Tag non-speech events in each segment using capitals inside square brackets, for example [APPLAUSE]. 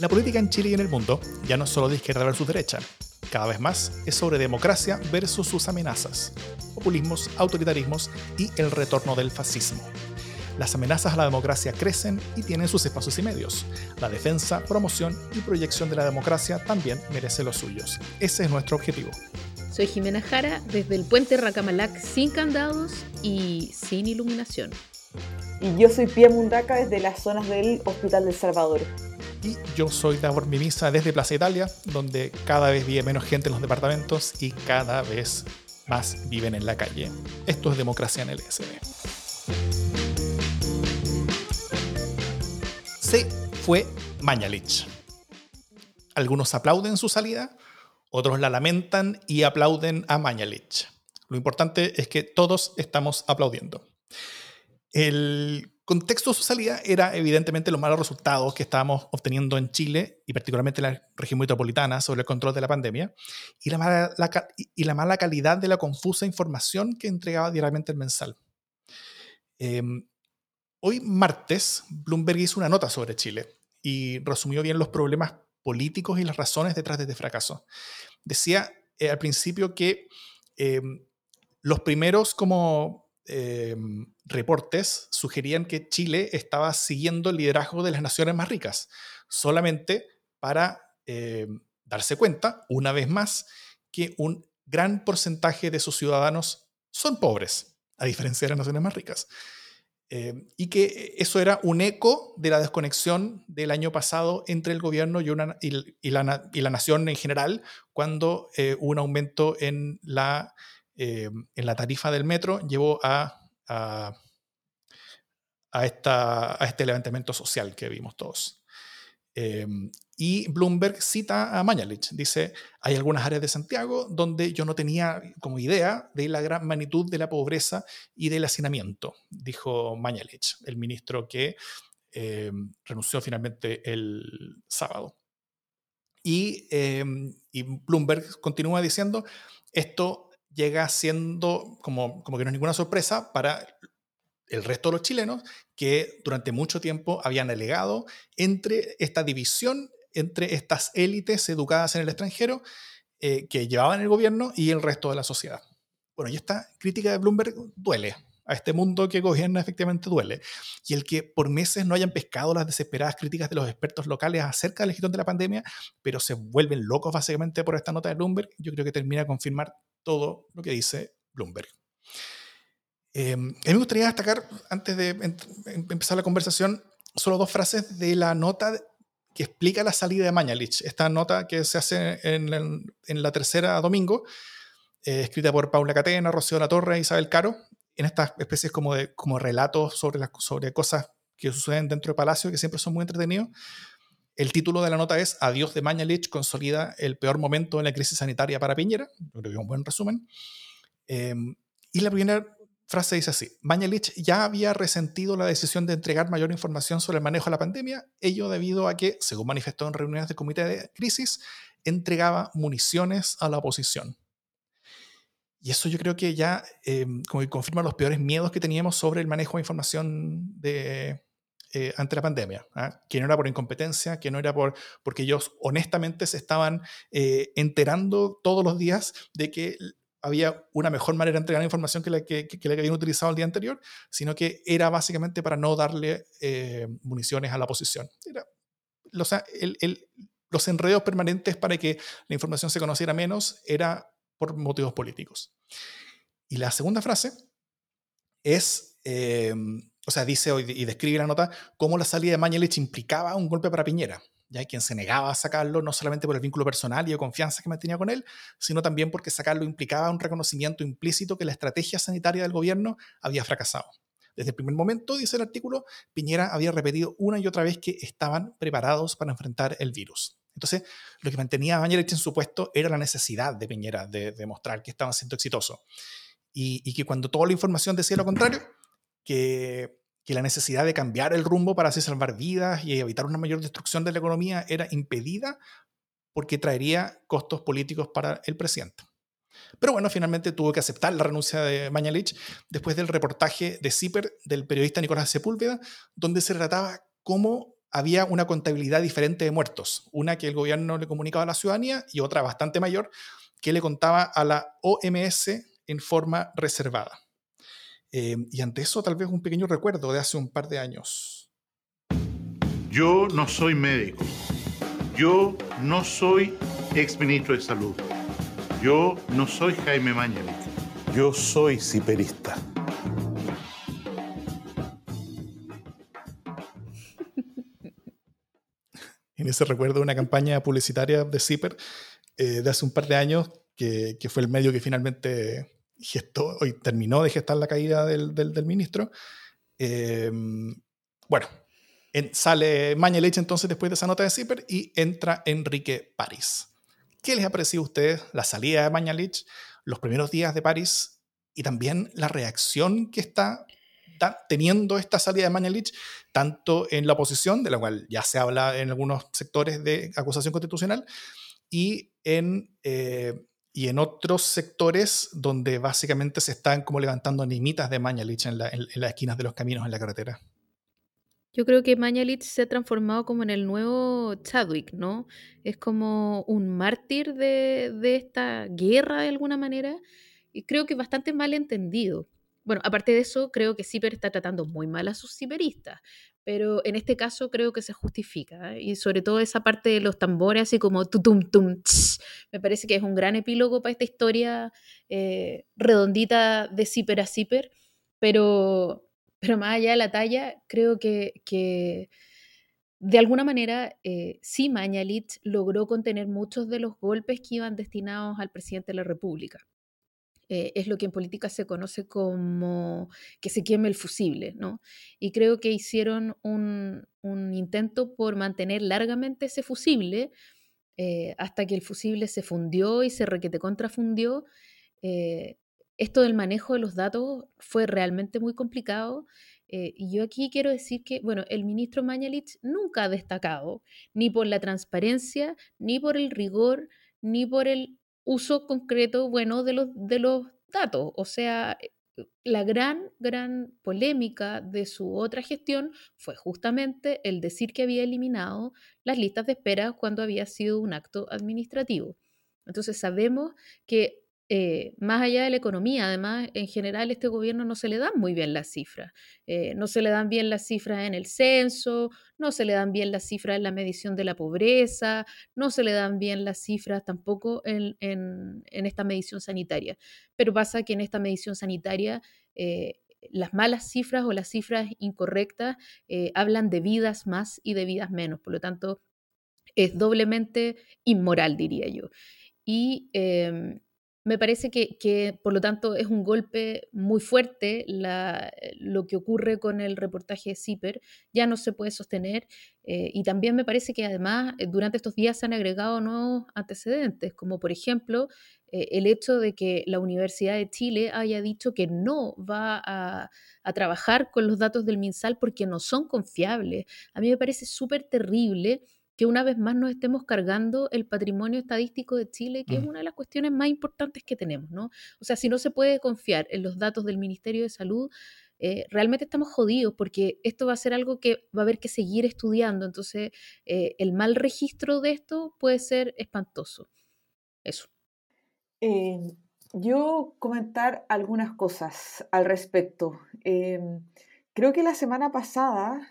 La política en Chile y en el mundo ya no es solo de izquierda versus derecha. Cada vez más es sobre democracia versus sus amenazas, populismos, autoritarismos y el retorno del fascismo. Las amenazas a la democracia crecen y tienen sus espacios y medios. La defensa, promoción y proyección de la democracia también merece los suyos. Ese es nuestro objetivo. Soy Jimena Jara desde el puente Racamalac sin candados y sin iluminación. Y yo soy Pia Mundaca desde las zonas del Hospital del Salvador. Y yo soy Davor Mimisa desde Plaza Italia, donde cada vez vive menos gente en los departamentos y cada vez más viven en la calle. Esto es democracia en el SD. Se fue Mañalich. Algunos aplauden su salida, otros la lamentan y aplauden a Mañalich. Lo importante es que todos estamos aplaudiendo. El contexto de su salida era evidentemente los malos resultados que estábamos obteniendo en Chile y particularmente en la región metropolitana sobre el control de la pandemia y la mala, y la mala calidad de la confusa información que entregaba diariamente el mensal. Em, hoy martes, Bloomberg hizo una nota sobre Chile y resumió bien los problemas políticos y las razones detrás de este fracaso. Decía eh, al principio que em, los primeros como Em, reportes sugerían que Chile estaba siguiendo el liderazgo de las naciones más ricas, solamente para em, darse cuenta, una vez más, que un gran porcentaje de sus ciudadanos son pobres, a diferencia de las naciones más ricas. Em, y que eso era un eco de la desconexión del año pasado entre el gobierno y, la, nación en general, cuando eh, hubo un aumento en la eh, en la tarifa del metro llevó a, a, esta, a este levantamiento social que vimos todos. Eh, y Bloomberg cita a Mañalich, dice, hay algunas áreas de Santiago donde yo no tenía como idea de la gran magnitud de la pobreza y del hacinamiento, dijo Mañalich, el ministro que eh, renunció finalmente el sábado. Y, y Bloomberg continúa diciendo, esto llega siendo como, como que no es ninguna sorpresa para el resto de los chilenos que durante mucho tiempo habían alegado entre esta división entre estas élites educadas en el extranjero eh, que llevaban el gobierno y el resto de la sociedad. Bueno, y esta crítica de Bloomberg duele. A este mundo que gobierna efectivamente duele. Y el que por meses no hayan pescado las desesperadas críticas de los expertos locales acerca de la gestión de la pandemia, pero se vuelven locos básicamente por esta nota de Bloomberg, yo creo que termina a confirmar todo lo que dice Bloomberg. Eh, a mí me gustaría destacar, antes de empezar la conversación, solo dos frases de la nota que explica la salida de Mañalich. Esta nota que se hace en, la tercera domingo, eh, escrita por Paula Catena, Rocío La Torre e Isabel Caro, en estas especies como de como relatos sobre, sobre cosas que suceden dentro del palacio, que siempre son muy entretenidos. El título de la nota es Adiós de Mañalich consolida el peor momento en la crisis sanitaria para Piñera. creo que es un buen resumen. Em, y la primera frase dice así: Mañalich ya había resentido la decisión de entregar mayor información sobre el manejo de la pandemia, ello debido a que, según manifestó en reuniones del comité de crisis, entregaba municiones a la oposición. Y eso yo creo que ya em, como que confirma los peores miedos que teníamos sobre el manejo de información de, eh, ante la pandemia, ¿ah? que no era por incompetencia, que no era por, porque ellos honestamente se estaban eh, enterando todos los días de que había una mejor manera de entregar información que la que, que, la que habían utilizado el día anterior, sino que era básicamente para no darle eh, municiones a la oposición. Era, o sea, el, el, los enredos permanentes para que la información se conociera menos era por motivos políticos. Y la segunda frase es, o sea, dice y describe la nota cómo la salida de Mañalich implicaba un golpe para Piñera, ya quien se negaba a sacarlo no solamente por el vínculo personal y de confianza que mantenía con él, sino también porque sacarlo implicaba un reconocimiento implícito que la estrategia sanitaria del gobierno había fracasado. Desde el primer momento, dice el artículo, Piñera había repetido una y otra vez que estaban preparados para enfrentar el virus. Entonces, lo que mantenía a Mañalich en su puesto era la necesidad de Piñera de demostrar que estaban siendo exitosos. Y, y que cuando toda la información decía lo contrario, que, la necesidad de cambiar el rumbo para así salvar vidas y evitar una mayor destrucción de la economía era impedida porque traería costos políticos para el presidente. Pero bueno, finalmente tuvo que aceptar la renuncia de Mañalich después del reportaje de CIPER del periodista Nicolás Sepúlveda, donde se relataba cómo había una contabilidad diferente de muertos, una que el gobierno le comunicaba a la ciudadanía y otra bastante mayor que le contaba a la OMS en forma reservada. Eh, y ante eso tal vez un pequeño recuerdo de hace un par de años. Yo no soy médico. Yo no soy exministro de Salud. Yo no soy Jaime Mañalich. Yo soy ciperista. En ese recuerdo una campaña publicitaria de Zipper eh, de hace un par de años, que, que, fue el medio que finalmente gestó, hoy terminó de gestar la caída del, del, del ministro. Eh, bueno, en, sale Mañalich entonces después de esa nota de Zipper y entra Enrique París. ¿Qué les ha parecido a ustedes la salida de Mañalich, los primeros días de París y también la reacción que está teniendo esta salida de Mañalich, tanto en la oposición, de la cual ya se habla en algunos sectores de acusación constitucional, y en, eh, y en otros sectores donde básicamente se están como levantando animitas de Mañalich en, la, en las esquinas de los caminos en la carretera. Yo creo que Mañalich se ha transformado como en el nuevo Chadwick, ¿no? Es como un mártir de, de esta guerra de alguna manera y creo que bastante mal entendido. Bueno, aparte de eso, creo que Zipper está tratando muy mal a sus ciperistas, pero en este caso creo que se justifica. Y sobre todo esa parte de los tambores, así como tutum tum, tss, me parece que es un gran epílogo para esta historia eh, redondita de Zipper a Zipper, pero pero más allá de la talla, creo que, que de alguna manera eh, sí Mañalich logró contener muchos de los golpes que iban destinados al presidente de la República. Eh, es lo que en política se conoce como que se queme el fusible, ¿no? Y creo que hicieron un, un intento por mantener largamente ese fusible eh, hasta que el fusible se fundió y se requete contrafundió. Eh, esto del manejo de los datos fue realmente muy complicado. Eh, y yo aquí quiero decir que, bueno, el ministro Mañalich nunca ha destacado ni por la transparencia, ni por el rigor, ni por el uso concreto, bueno, de los, de los datos. O sea, eh, la gran, gran polémica de su otra gestión fue justamente el decir que había eliminado las listas de espera cuando había sido un acto administrativo. Entonces sabemos que eh, más allá de la economía, además, en general este gobierno no se le dan muy bien las cifras. Eh, no se le dan bien las cifras en el censo, no se le dan bien las cifras en la medición de la pobreza, no se le dan bien las cifras tampoco en, en, esta medición sanitaria. Pero pasa que en esta medición sanitaria... Eh, las malas cifras o las cifras incorrectas hablan de vidas más y de vidas menos. Por lo tanto, es doblemente inmoral, diría yo. Y eh, me parece que, que, por lo tanto, es un golpe muy fuerte la, lo que ocurre con el reportaje de CIPER. Ya no se puede sostener. Eh, y también me parece que, además, eh, durante estos días se han agregado nuevos antecedentes, como por ejemplo eh, el hecho de que la Universidad de Chile haya dicho que no va a, a trabajar con los datos del MinSal porque no son confiables. A mí me parece súper terrible que una vez más nos estemos cargando el patrimonio estadístico de Chile, que mm. es una de las cuestiones más importantes que tenemos, ¿no? O sea, si no se puede confiar en los datos del Ministerio de Salud, eh, realmente estamos jodidos porque esto va a ser algo que va a haber que seguir estudiando. Entonces, eh, el mal registro de esto puede ser espantoso. Eso. Eh, yo comentar algunas cosas al respecto. Creo que la semana pasada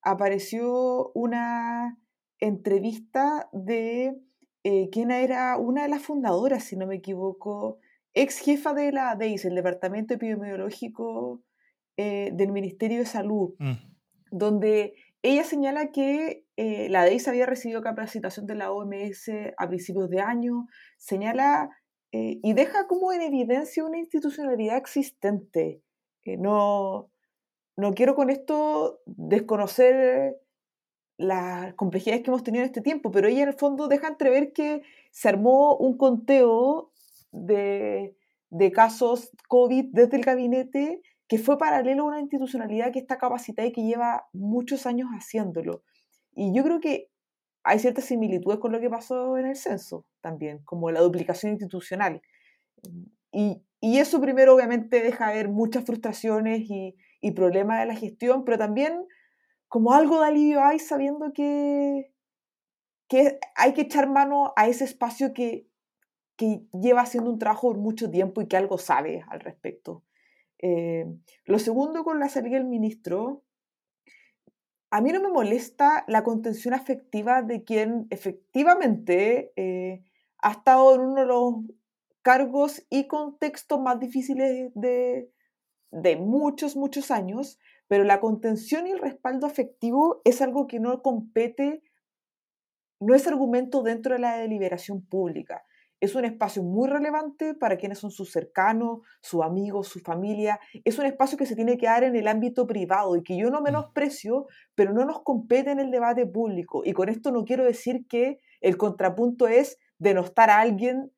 apareció una entrevista de eh, quien era una de las fundadoras, si no me equivoco, ex jefa de la DEIS, el Departamento Epidemiológico eh, del Ministerio de Salud, mm. donde ella señala que eh, la DEIS había recibido capacitación de la OMS a principios de año, señala eh, y deja como en evidencia una institucionalidad existente. no, no quiero con esto desconocer las complejidades que hemos tenido en este tiempo, pero ella en el fondo deja entrever que se armó un conteo de, de casos COVID desde el gabinete que fue paralelo a una institucionalidad que está capacitada y que lleva muchos años haciéndolo. Y yo creo que hay ciertas similitudes con lo que pasó en el censo también, como la duplicación institucional. Y, y eso primero obviamente deja ver muchas frustraciones y, y problemas de la gestión, pero también como algo de alivio hay sabiendo que, que hay que echar mano a ese espacio que, que lleva haciendo un trabajo por mucho tiempo y que algo sabe al respecto. Eh, lo segundo con la salida del ministro, a mí no me molesta la contención afectiva de quien efectivamente eh, ha estado en uno de los cargos y contextos más difíciles de, de muchos, muchos años, pero la contención y el respaldo afectivo es algo que no compete, no es argumento dentro de la deliberación pública. Es un espacio muy relevante para quienes son sus cercanos, sus amigos, su familia. Es un espacio que se tiene que dar en el ámbito privado y que yo no mm. menosprecio, pero no nos compete en el debate público. Y con esto no quiero decir que el contrapunto es denostar a alguien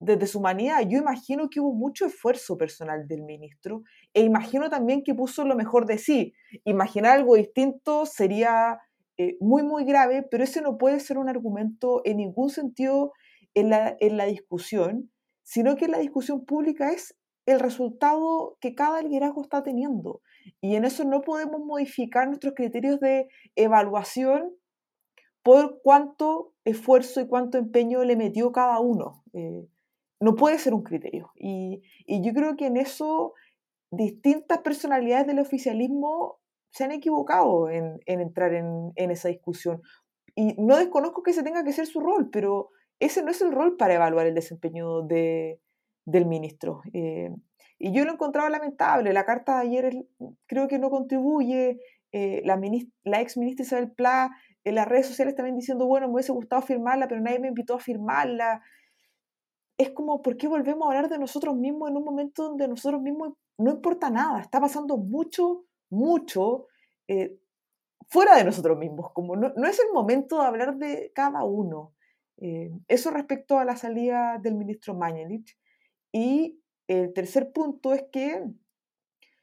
desde su humanidad. Yo imagino que hubo mucho esfuerzo personal del ministro e imagino también que puso lo mejor de sí. Imaginar algo distinto sería eh, muy, muy grave, pero ese no puede ser un argumento en ningún sentido en la, en la discusión, sino que la discusión pública es el resultado que cada liderazgo está teniendo. Y en eso no podemos modificar nuestros criterios de evaluación por cuánto esfuerzo y cuánto empeño le metió cada uno. Eh, no puede ser un criterio. Y, yo creo que en eso distintas personalidades del oficialismo se han equivocado en, entrar en, esa discusión. Y no desconozco que ese tenga que ser su rol, pero ese no es el rol para evaluar el desempeño de, del ministro. Eh, y yo lo he encontrado lamentable. La carta de ayer creo que no contribuye. Eh, la, la ex ministra Isabel Pla en las redes sociales también diciendo, bueno, me hubiese gustado firmarla, pero nadie me invitó a firmarla es como, ¿por qué volvemos a hablar de nosotros mismos en un momento donde nosotros mismos no importa nada? Está pasando mucho, mucho eh, fuera de nosotros mismos, como no, es el momento de hablar de cada uno. Eh, eso respecto a la salida del ministro Mañalich. Y el tercer punto es que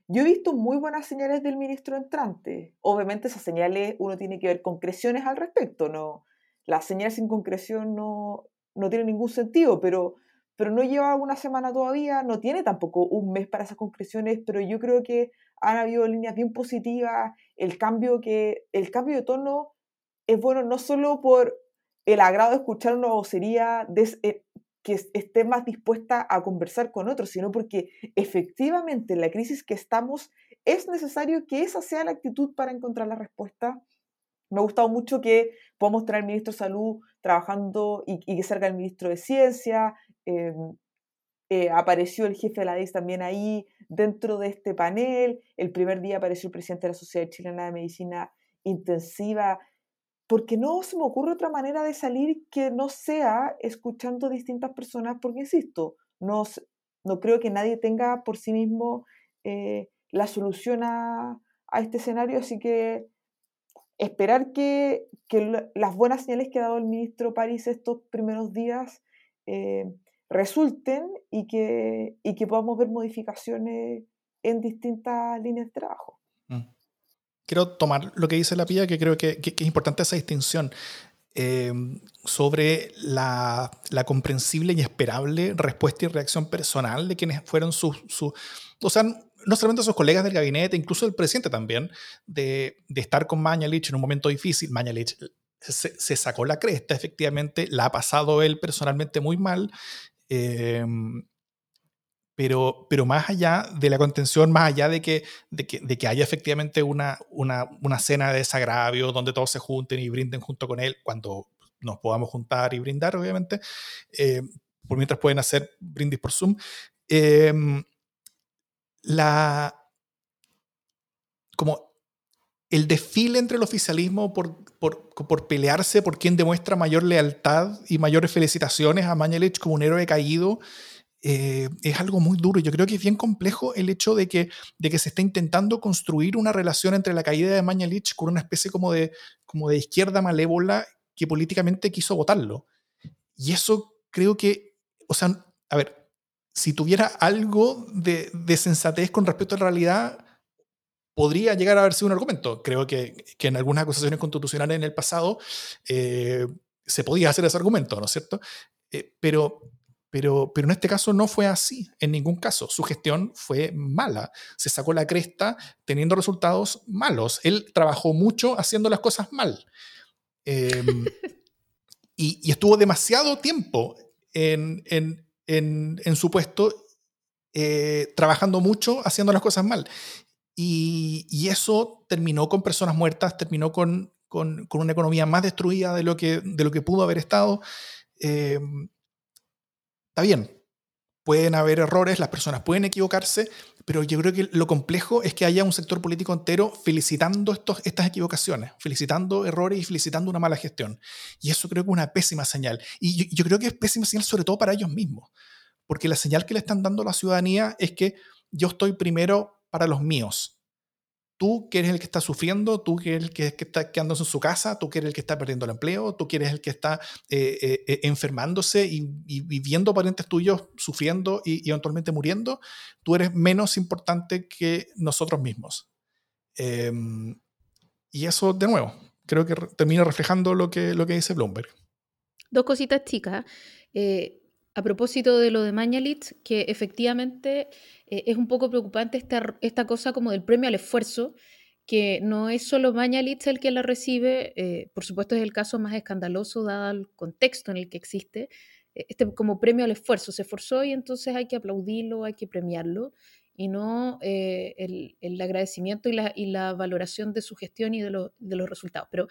yo he visto muy buenas señales del ministro entrante. Obviamente esas señales uno tiene que ver concreciones al respecto, ¿no? Las señales sin concreción no, no tienen ningún sentido, pero pero no lleva una semana todavía, no tiene tampoco un mes para esas concreciones, pero yo creo que han habido líneas bien positivas, el cambio, que, el cambio de tono es bueno no solo por el agrado de escuchar una vocería eh, que esté más dispuesta a conversar con otros, sino porque efectivamente en la crisis que estamos es necesario que esa sea la actitud para encontrar la respuesta. Me ha gustado mucho que podamos tener al ministro de Salud trabajando y, y que salga el ministro de Ciencia, Em, eh, apareció el jefe de la DEIS también ahí dentro de este panel. El primer día apareció el presidente de la Sociedad Chilena de Medicina Intensiva, porque no se me ocurre otra manera de salir que no sea escuchando distintas personas, porque insisto, no, no creo que nadie tenga por sí mismo eh, la solución a, este escenario, así que esperar que, las buenas señales que ha dado el ministro París estos primeros días eh, resulten y que, y que podamos ver modificaciones en distintas líneas de trabajo. Mm. Quiero tomar lo que dice la PIA, que creo que, que, es importante esa distinción eh, sobre la, la, comprensible y esperable respuesta y reacción personal de quienes fueron sus... Su, o sea, no solamente sus colegas del gabinete, incluso el presidente también, de, de estar con Mañalich en un momento difícil. Mañalich se, se, sacó la cresta, efectivamente, la ha pasado él personalmente muy mal Em, pero, pero más allá de la contención, más allá de que, de que, de que haya efectivamente una, una, una, cena de desagravio donde todos se junten y brinden junto con él, cuando nos podamos juntar y brindar, obviamente, eh, por mientras pueden hacer brindis por Zoom, em, la, como el desfile entre el oficialismo por, por, por, pelearse por quien demuestra mayor lealtad y mayores felicitaciones a Mañalich como un héroe caído eh, es algo muy duro. Yo creo que es bien complejo el hecho de que, de que se está intentando construir una relación entre la caída de Mañalich con una especie como de, como de izquierda malévola que políticamente quiso votarlo. Y eso creo que, o sea, a ver, si tuviera algo de, de sensatez con respecto a la realidad, podría llegar a haber sido un argumento. Creo que, que en algunas acusaciones constitucionales en el pasado eh, se podía hacer ese argumento, ¿no es cierto? Eh, pero, Pero, pero en este caso no fue así, en ningún caso. Su gestión fue mala. Se sacó la cresta teniendo resultados malos. Él trabajó mucho haciendo las cosas mal. Em, y, estuvo demasiado tiempo en, su puesto eh, trabajando mucho, haciendo las cosas mal. Y, eso terminó con personas muertas, terminó con, una economía más destruida de lo que, de lo que pudo haber estado. Em, está bien, pueden haber errores, las personas pueden equivocarse, pero yo creo que lo complejo es que haya un sector político entero felicitando estos, estas equivocaciones, felicitando errores y felicitando una mala gestión. Y eso creo que es una pésima señal. Y yo creo que es pésima señal sobre todo para ellos mismos, porque la señal que le están dando a la ciudadanía es que yo estoy primero para los míos. Tú que eres el que está sufriendo, tú que eres el que, está quedándose en su casa, tú que eres el que está perdiendo el empleo, tú que eres el que está eh, eh, eh, enfermándose y, viviendo parientes tuyos sufriendo y, eventualmente muriendo, tú eres menos importante que nosotros mismos. Em, y eso, de nuevo, creo que termina reflejando lo que, lo que dice Bloomberg. Dos cositas chicas. A propósito de lo de Mañalich, que efectivamente eh, es un poco preocupante esta, cosa como del premio al esfuerzo, que no es solo Mañalich el que la recibe, eh, por supuesto es el caso más escandaloso dado el contexto en el que existe, eh, este como premio al esfuerzo, se esforzó y entonces hay que aplaudirlo, hay que premiarlo, y no el, agradecimiento y la, valoración de su gestión y de, los resultados. Pero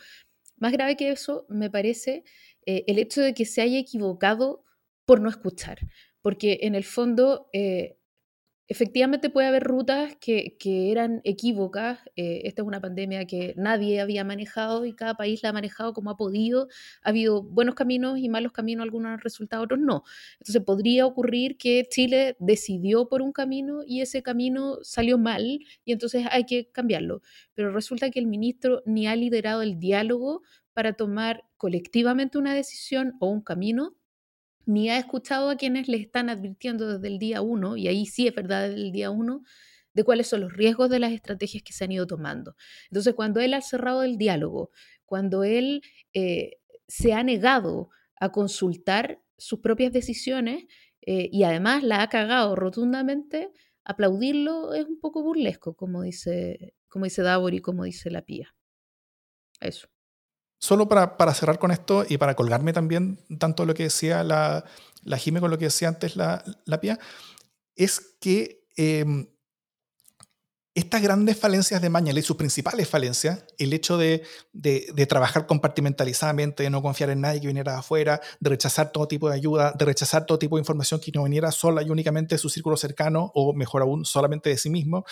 más grave que eso, me parece el hecho de que se haya equivocado por no escuchar, porque en el fondo Efectivamente puede haber rutas que, eran equívocas. Eh, esta es una pandemia que nadie había manejado y cada país la ha manejado como ha podido. Ha habido buenos caminos y malos caminos, algunos han resultado, otros no. Entonces podría ocurrir que Chile decidió por un camino y ese camino salió mal y entonces hay que cambiarlo. Pero resulta que el ministro ni ha liderado el diálogo para tomar colectivamente una decisión o un camino ni ha escuchado a quienes le están advirtiendo desde el día uno, y ahí sí es verdad desde el día uno, de cuáles son los riesgos de las estrategias que se han ido tomando. Entonces, cuando él ha cerrado el diálogo, cuando él eh, se ha negado a consultar sus propias decisiones eh, y además la ha cagado rotundamente, aplaudirlo es un poco burlesco, como dice, como dice Davor y como dice la Pía. Eso solo para, cerrar con esto y para colgarme también tanto lo que decía la, la Jime con lo que decía antes la, la Pia, es que em, estas grandes falencias de Mañalich, sus principales falencias, el hecho de, de, trabajar compartimentalizadamente, de no confiar en nadie que viniera de afuera, de rechazar todo tipo de ayuda, de rechazar todo tipo de información que no viniera sola y únicamente de su círculo cercano, o mejor aún, solamente de sí mismo,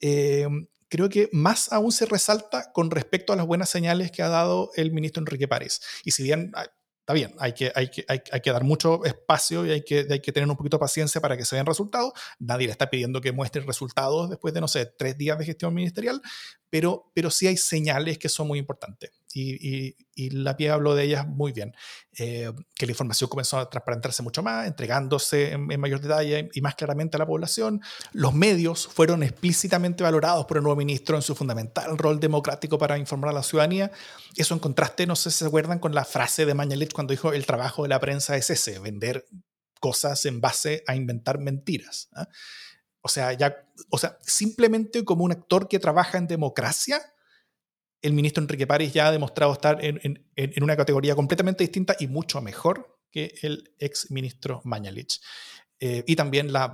eh, creo que más aún se resalta con respecto a las buenas señales que ha dado el ministro Enrique Párez. Y si bien ah, está bien, hay que, hay que, hay, que dar mucho espacio y hay que, hay que tener un poquito de paciencia para que se den resultados. Nadie le está pidiendo que muestre resultados después de, no sé, tres días de gestión ministerial, pero, pero sí hay señales que son muy importantes y, la PIE habló de ellas muy bien, eh, que la información comenzó a transparentarse mucho más, entregándose en, mayor detalle y más claramente a la población. Los medios fueron explícitamente valorados por el nuevo ministro en su fundamental rol democrático para informar a la ciudadanía. Eso en contraste, no sé si se acuerdan con la frase de Mañalich cuando dijo el trabajo de la prensa es ese, vender cosas en base a inventar mentiras. ¿ah? O sea, ya, o sea, simplemente como un actor que trabaja en democracia, el ministro Enrique París ya ha demostrado estar en, una categoría completamente distinta y mucho mejor que el ex ministro Mañalich. Eh, y también la,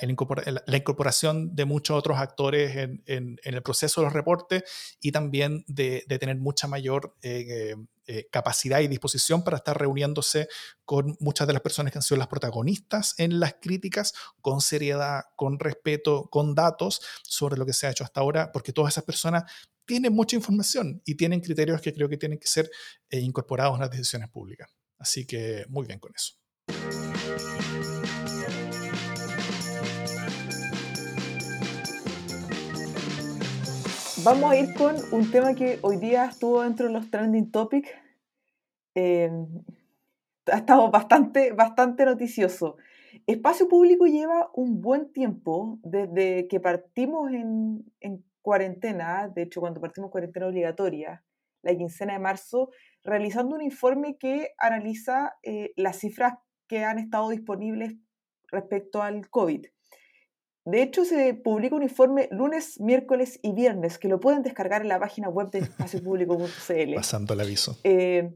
incorporación de muchos otros actores en, el proceso de los reportes y también de, tener mucha mayor eh, eh, capacidad y disposición para estar reuniéndose con muchas de las personas que han sido las protagonistas en las críticas, con seriedad, con respeto, con datos sobre lo que se ha hecho hasta ahora, porque todas esas personas tienen mucha información y tienen criterios que creo que tienen que ser incorporados en las decisiones públicas. Así que muy bien con eso. Vamos a ir con un tema que hoy día estuvo dentro de los trending topics. Eh, ha estado bastante, bastante noticioso. Espacio Público lleva un buen tiempo desde que partimos en, cuarentena, de hecho cuando partimos cuarentena obligatoria, la quincena de marzo, realizando un informe que analiza eh, las cifras que han estado disponibles respecto al COVID. De hecho, se publica un informe lunes, miércoles y viernes que lo pueden descargar en la página web de espaciopublico.cl. [LAUGHS] Pasando el aviso. Eh,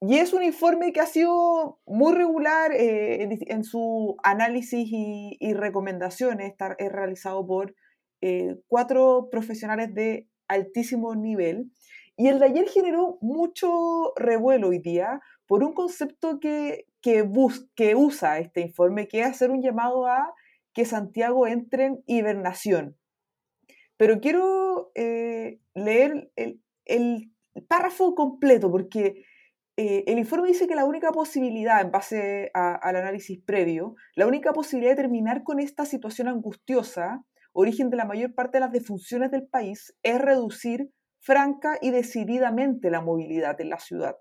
y es un informe que ha sido muy regular eh, en, su análisis y, recomendaciones. Está, es realizado por eh, cuatro profesionales de altísimo nivel. Y el de ayer generó mucho revuelo hoy día por un concepto que, que, bus, que usa este informe, que es hacer un llamado a que Santiago entre en hibernación. Pero quiero eh, leer el, párrafo completo porque eh, el informe dice que la única posibilidad, en base al análisis previo, la única posibilidad de terminar con esta situación angustiosa, origen de la mayor parte de las defunciones del país, es reducir franca y decididamente la movilidad en la ciudad.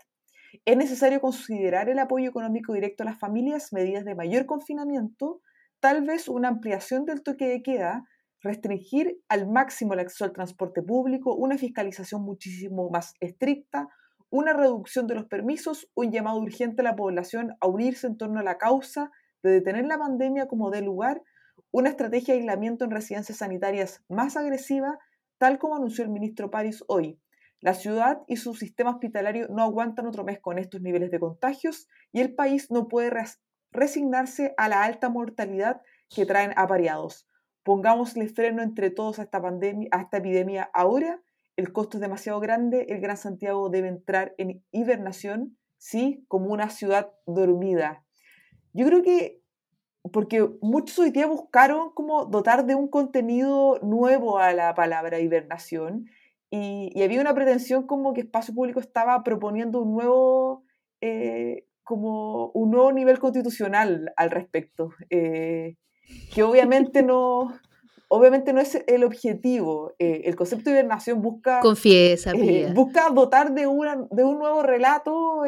Es necesario considerar el apoyo económico directo a las familias, medidas de mayor confinamiento, tal vez una ampliación del toque de queda, restringir al máximo el acceso al transporte público, una fiscalización muchísimo más estricta, una reducción de los permisos, un llamado urgente a la población a unirse en torno a la causa de detener la pandemia como de lugar, una estrategia de aislamiento en residencias sanitarias más agresiva, tal como anunció el ministro París hoy. La ciudad y su sistema hospitalario no aguantan otro mes con estos niveles de contagios y el país no puede resignarse a la alta mortalidad que traen apareados. Pongámosle freno entre todos a esta pandemia, a esta epidemia ahora. El costo es demasiado grande. El Gran Santiago debe entrar en hibernación, sí, como una ciudad dormida. Yo creo que porque muchos hoy día buscaron como dotar de un contenido nuevo a la palabra hibernación y, había una pretensión como que Espacio Público estaba proponiendo un nuevo eh, como un nuevo nivel constitucional al respecto, eh, que obviamente [LAUGHS] no, obviamente no es el objetivo. Eh, el concepto de hibernación busca, Confiesa, eh, busca dotar de, una, de un nuevo relato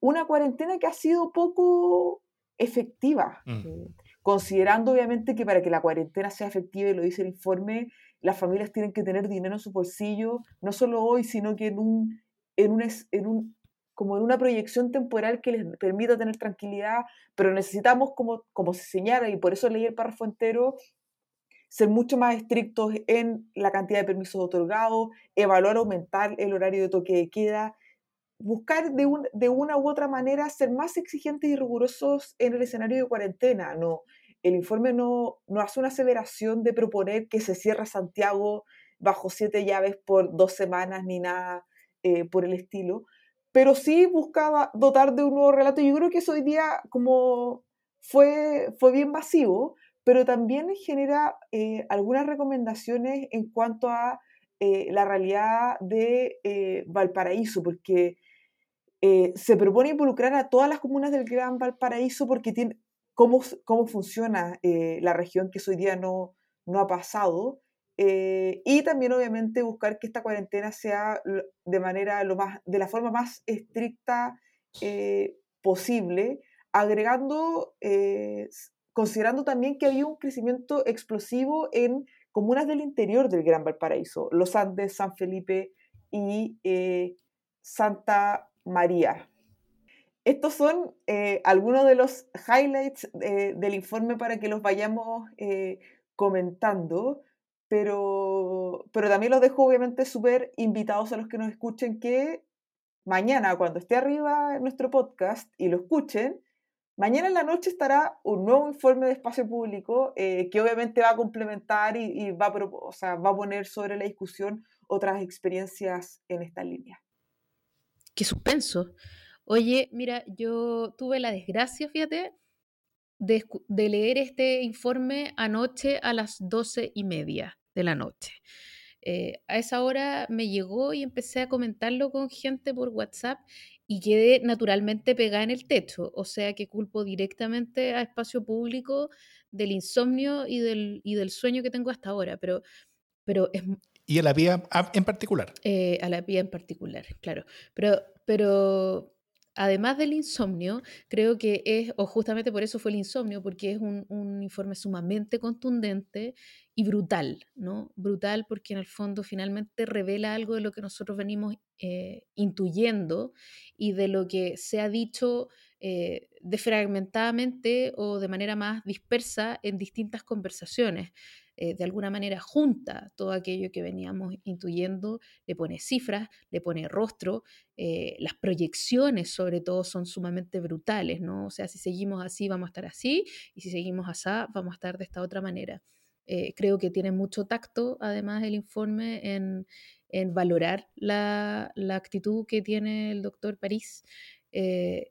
una cuarentena que ha sido poco efectiva. Mm. Considerando obviamente que para que la cuarentena sea efectiva, y lo dice el informe, las familias tienen que tener dinero en su bolsillo, no solo hoy, sino que en un, en un, en un como en una proyección temporal que les permita tener tranquilidad, pero necesitamos, como, como se señala, y por eso leí el párrafo entero, ser mucho más estrictos en la cantidad de permisos otorgados, evaluar, aumentar el horario de toque de queda, buscar de, un, de una u otra manera ser más exigentes y rigurosos en el escenario de cuarentena. No, el informe no, no hace una aseveración de proponer que se cierre Santiago bajo siete llaves por dos semanas ni nada eh, por el estilo, pero sí buscaba dotar de un nuevo relato. Yo creo que eso hoy día como fue, fue bien masivo, pero también genera eh, algunas recomendaciones en cuanto a eh, la realidad de eh, Valparaíso, porque se propone involucrar a todas las comunas del Gran Valparaíso porque tiene cómo, cómo funciona la región que hoy día no, no ha pasado. Eh, y también, obviamente, buscar que esta cuarentena sea de, manera lo más, de la forma más estricta eh, posible, agregando, eh, considerando también que había un crecimiento explosivo en comunas del interior del Gran Valparaíso, Los Andes, San Felipe y Santa María. Estos son algunos de los highlights del informe para que los vayamos comentando pero, pero también los dejo obviamente súper invitados a los que nos escuchen que mañana, cuando esté arriba nuestro podcast y lo escuchen, mañana en la noche estará un nuevo informe de espacio público eh, que obviamente va a complementar y, va, a, va a poner sobre la discusión otras experiencias en esta línea. Qué suspenso. Oye, mira, yo tuve la desgracia, fíjate, de, leer este informe anoche a las doce y media de la noche. Eh, a esa hora me llegó y empecé a comentarlo con gente por WhatsApp y quedé naturalmente pegada en el techo. O sea que culpo directamente a espacio público del insomnio y del, y del sueño que tengo hasta ahora. Pero, pero es, ¿Y a la vía en particular? Eh, a la vía en particular, claro. Pero, pero además del insomnio, creo que es, o justamente por eso fue el insomnio, porque es un, informe sumamente contundente y brutal, ¿no? Brutal porque en el fondo finalmente revela algo de lo que nosotros venimos eh, intuyendo y de lo que se ha dicho eh, defragmentadamente o de manera más dispersa en distintas conversaciones. Eh, de alguna manera junta todo aquello que veníamos intuyendo, le pone cifras, le pone rostro, eh, las proyecciones sobre todo son sumamente brutales, ¿no? O sea, si seguimos así vamos a estar así y si seguimos así vamos a estar de esta otra manera. Eh, creo que tiene mucho tacto, además, el informe en, valorar la, actitud que tiene el doctor París y,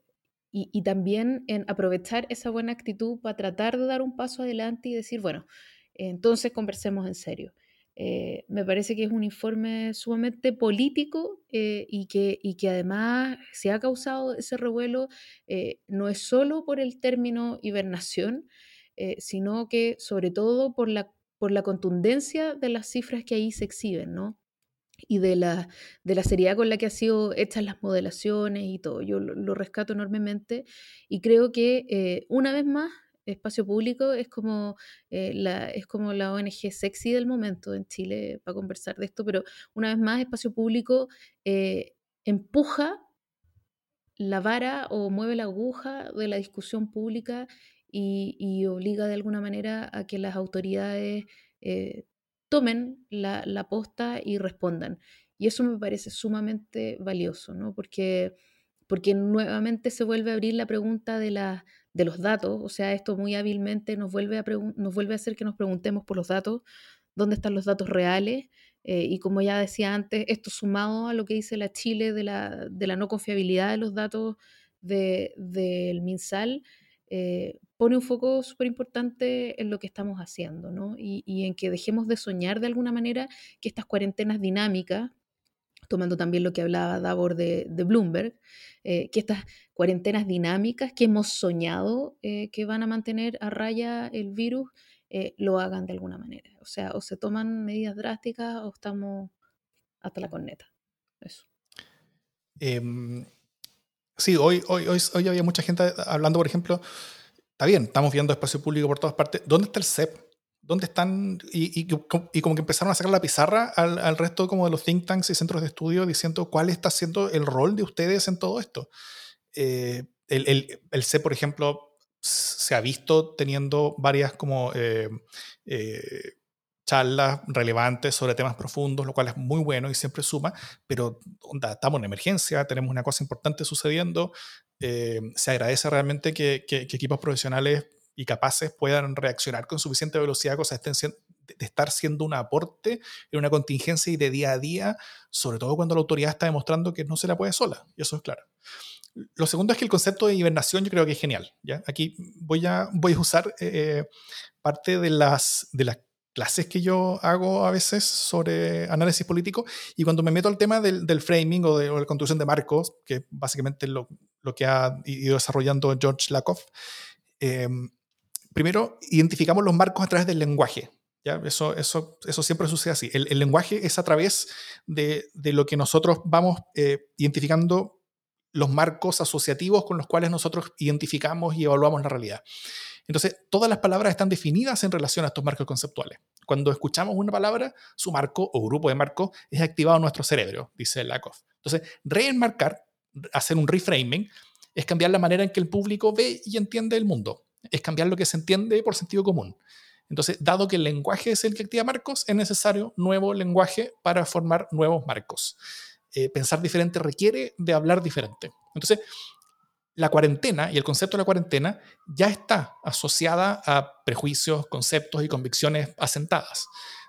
y, también en aprovechar esa buena actitud para tratar de dar un paso adelante y decir, bueno, entonces conversemos en serio. Eh, me parece que es un informe sumamente político eh, y, que, y, que, además se ha causado ese revuelo eh, no es solo por el término hibernación, sino que sobre todo por la, por la contundencia de las cifras que ahí se exhiben, ¿no? y de la, de la seriedad con la que han sido hechas las modelaciones y todo. Yo lo, lo rescato enormemente y creo que una vez más espacio público es como, eh, la, es como la ONG sexy del momento en Chile para conversar de esto, pero una vez más, espacio público eh, empuja la vara o mueve la aguja de la discusión pública y, obliga de alguna manera a que las autoridades eh, tomen la, posta y respondan. Y eso me parece sumamente valioso, ¿no? Porque, porque nuevamente se vuelve a abrir la pregunta de la de los datos, o sea, esto muy hábilmente nos vuelve a, nos vuelve a hacer que nos preguntemos por los datos, dónde están los datos reales, eh, y como ya decía antes, esto sumado a lo que dice la Chile de la, de la no confiabilidad de los datos del de, MinSal, eh, pone un foco súper importante en lo que estamos haciendo, ¿no? Y, y en que dejemos de soñar de alguna manera que estas cuarentenas dinámicas, tomando también lo que hablaba Davor de, Bloomberg, eh, que estas cuarentenas dinámicas que hemos soñado eh, que van a mantener a raya el virus, eh, lo hagan de alguna manera. O sea, o se toman medidas drásticas o estamos hasta la corneta. Eso. Em, sí, hoy, hoy, hoy, hoy había mucha gente hablando, por ejemplo, está bien, estamos viendo espacio público por todas partes. ¿Dónde está el CEP? ¿Dónde están? Y, y, como que empezaron a sacar la pizarra al, al, resto como de los think tanks y centros de estudio diciendo cuál está siendo el rol de ustedes en todo esto. Eh, el, el, el, C, por ejemplo, se ha visto teniendo varias como eh, eh, charlas relevantes sobre temas profundos, lo cual es muy bueno y siempre suma, pero onda, estamos en emergencia, tenemos una cosa importante sucediendo. se agradece realmente que, que, que equipos profesionales y capaces puedan reaccionar con suficiente velocidad, cosas de estar siendo un aporte en una contingencia y de día a día, sobre todo cuando la autoridad está demostrando que no se la puede sola, y eso es claro. Lo segundo es que el concepto de hibernación yo creo que es genial. ¿ya? Aquí voy a, voy a usar eh, parte de las, de las clases que yo hago a veces sobre análisis político y cuando me meto al tema del, del framing o de la construcción de marcos, que básicamente lo, lo que ha ido desarrollando George Lakoff, eh, primero, identificamos los marcos a través del lenguaje. ¿ya? Eso, eso, eso siempre sucede así. El, lenguaje es a través de, lo que nosotros vamos eh, identificando los marcos asociativos con los cuales nosotros identificamos y evaluamos la realidad. Entonces, todas las palabras están definidas en relación a estos marcos conceptuales. Cuando escuchamos una palabra, su marco o grupo de marcos es activado en nuestro cerebro, dice Lakoff. Entonces, reenmarcar, hacer un reframing, es cambiar la manera en que el público ve y entiende el mundo es cambiar lo que se entiende por sentido común. Entonces, dado que el lenguaje es el que activa marcos, es necesario nuevo lenguaje para formar nuevos marcos. Eh, pensar diferente requiere de hablar diferente. Entonces, la cuarentena y el concepto de la cuarentena ya está asociada a prejuicios, conceptos y convicciones asentadas.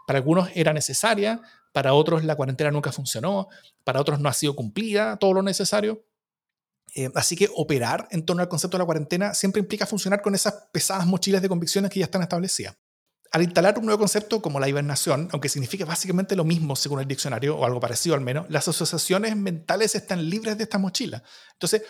Para algunos era necesaria, para otros la cuarentena nunca funcionó, para otros no ha sido cumplida todo lo necesario. Eh, así que operar en torno al concepto de la cuarentena siempre implica funcionar con esas pesadas mochilas de convicciones que ya están establecidas. Al instalar un nuevo concepto como la hibernación, aunque signifique básicamente lo mismo según el diccionario, o algo parecido al menos, las asociaciones mentales están libres de esta mochila. Entonces,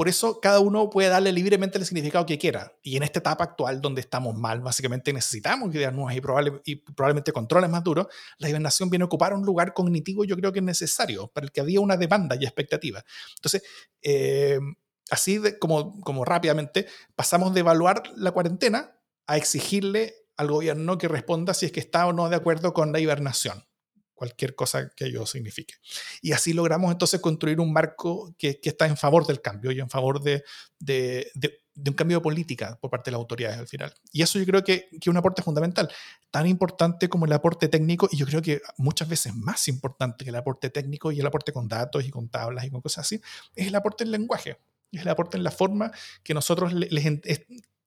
por eso cada uno puede darle libremente el significado que quiera. Y en esta etapa actual donde estamos mal, básicamente necesitamos ideas nuevas y, probablemente controles más duros, la hibernación viene a ocupar un lugar cognitivo yo creo que es necesario, para el que había una demanda y expectativa. Entonces, eh, así como, como rápidamente, pasamos de evaluar la cuarentena a exigirle al gobierno que responda si es que está o no de acuerdo con la hibernación cualquier cosa que ello signifique. Y así logramos entonces construir un marco que, está en favor del cambio y en favor de, de, un cambio de política por parte de las autoridades al final. Y eso yo creo que, que es un aporte fundamental, tan importante como el aporte técnico, y yo creo que muchas veces más importante que el aporte técnico y el aporte con datos y con tablas y con cosas así, es el aporte en lenguaje, es el aporte en la forma que nosotros les,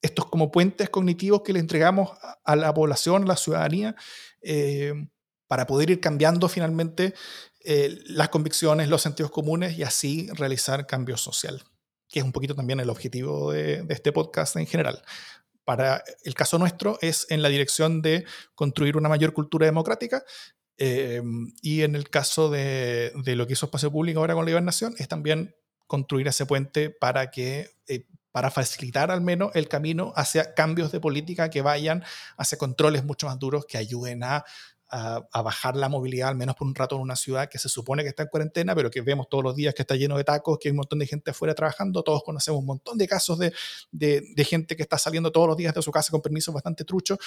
estos como puentes cognitivos que le entregamos a, la población, a la ciudadanía, eh, para poder ir cambiando finalmente eh, las convicciones, los sentidos comunes y así realizar cambio social, que es un poquito también el objetivo de, este podcast en general. Para el caso nuestro es en la dirección de construir una mayor cultura democrática eh, y en el caso de, lo que hizo Espacio Público ahora con la Nación es también construir ese puente para que para facilitar al menos el camino hacia cambios de política que vayan hacia controles mucho más duros que ayuden a, a, bajar la movilidad, al menos por un rato en una ciudad que se supone que está en cuarentena, pero que vemos todos los días que está lleno de tacos, que hay un montón de gente afuera trabajando. Todos conocemos un montón de casos de, de, gente que está saliendo todos los días de su casa con permisos bastante truchos.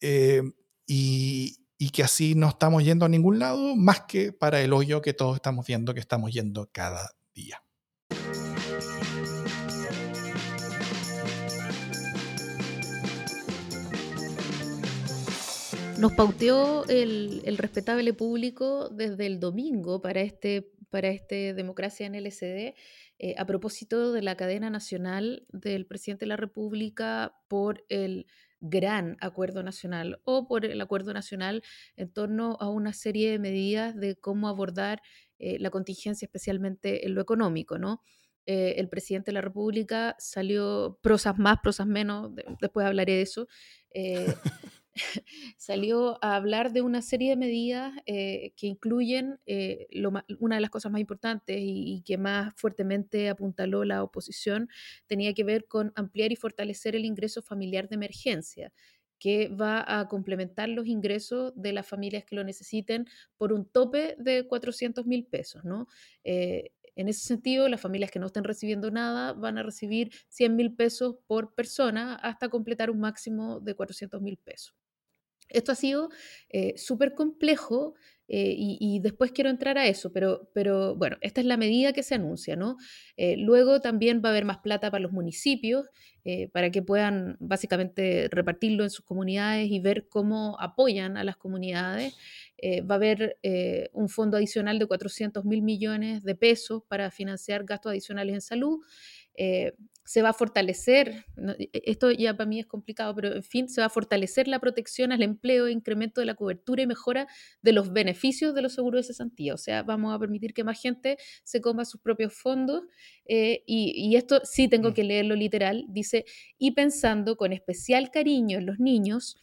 Eh, y, y que así no estamos yendo a ningún lado más que para el hoyo que todos estamos viendo que estamos yendo cada día. Nos pauteó el, respetable público desde el domingo para este, para este Democracia en LSD eh, a propósito de la cadena nacional del presidente de la República por el gran acuerdo nacional o por el acuerdo nacional en torno a una serie de medidas de cómo abordar eh, la contingencia, especialmente en lo económico, ¿no? Eh, el presidente de la República salió prosas más, prosas menos, después hablaré de eso. [LAUGHS] [LAUGHS] salió a hablar de una serie de medidas eh, que incluyen eh, una de las cosas más importantes y, que más fuertemente apuntaló la oposición, tenía que ver con ampliar y fortalecer el ingreso familiar de emergencia que va a complementar los ingresos de las familias que lo necesiten por un tope de 400 mil pesos, ¿no? Eh, en ese sentido, las familias que no estén recibiendo nada van a recibir 100 mil pesos por persona hasta completar un máximo de 400 mil pesos. Esto ha sido eh, súper complejo eh, y, después quiero entrar a eso, pero, bueno, esta es la medida que se anuncia, ¿no? Eh, luego también va a haber más plata para los municipios, para que puedan básicamente repartirlo en sus comunidades y ver cómo apoyan a las comunidades. va a haber un fondo adicional de 400 mil millones de pesos para financiar gastos adicionales en salud se va a fortalecer, e, e, esto ya para mí es complicado, pero en fin, se va a fortalecer la protección al empleo, incremento de la cobertura y mejora de los beneficios de los seguros de cesantía. O sea, vamos a permitir que más gente se coma sus propios fondos. Eh, y, y, esto sí tengo mm. que leerlo literal. Dice, y pensando con especial cariño en los niños,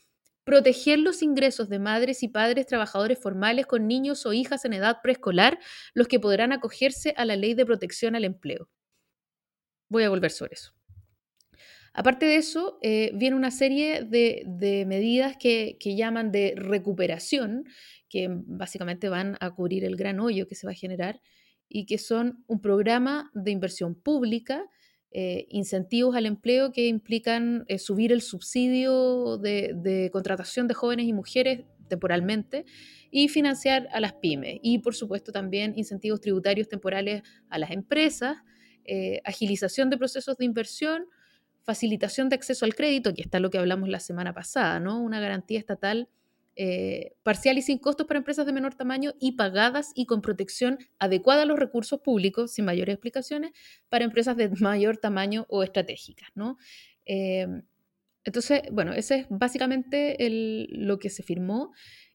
proteger los ingresos de madres y padres trabajadores formales con niños o hijas en edad preescolar, los que podrán acogerse a la ley de protección al empleo. Voy a volver sobre eso. Aparte de eso, eh, viene una serie de, medidas que, llaman de recuperación, que básicamente van a cubrir el gran hoyo que se va a generar y que son un programa de inversión pública, eh, incentivos al empleo que implican eh, subir el subsidio de, de, contratación de jóvenes y mujeres temporalmente y financiar a las pymes. Y por supuesto también incentivos tributarios temporales a las empresas eh, agilización de procesos de inversión, facilitación de acceso al crédito, que está lo que hablamos la semana pasada, ¿no? Una garantía estatal eh, parcial y sin costos para empresas de menor tamaño y pagadas y con protección adecuada a los recursos públicos, sin mayores explicaciones, para empresas de [LAUGHS] mayor tamaño o estratégicas, ¿no? Eh, entonces, bueno, ese es básicamente lo que se firmó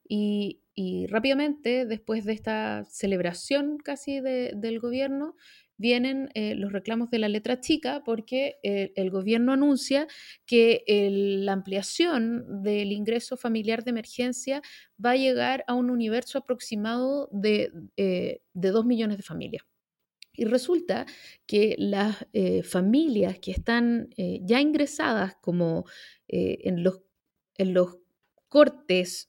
y, rápidamente, después de esta celebración casi del gobierno, vienen eh, los reclamos de la letra chica porque eh, el gobierno anuncia que la ampliación del ingreso familiar de emergencia va a llegar a un universo aproximado de, eh, de 2 millones de familias. Y resulta que las familias que están ya ingresadas como en, los, en los cortes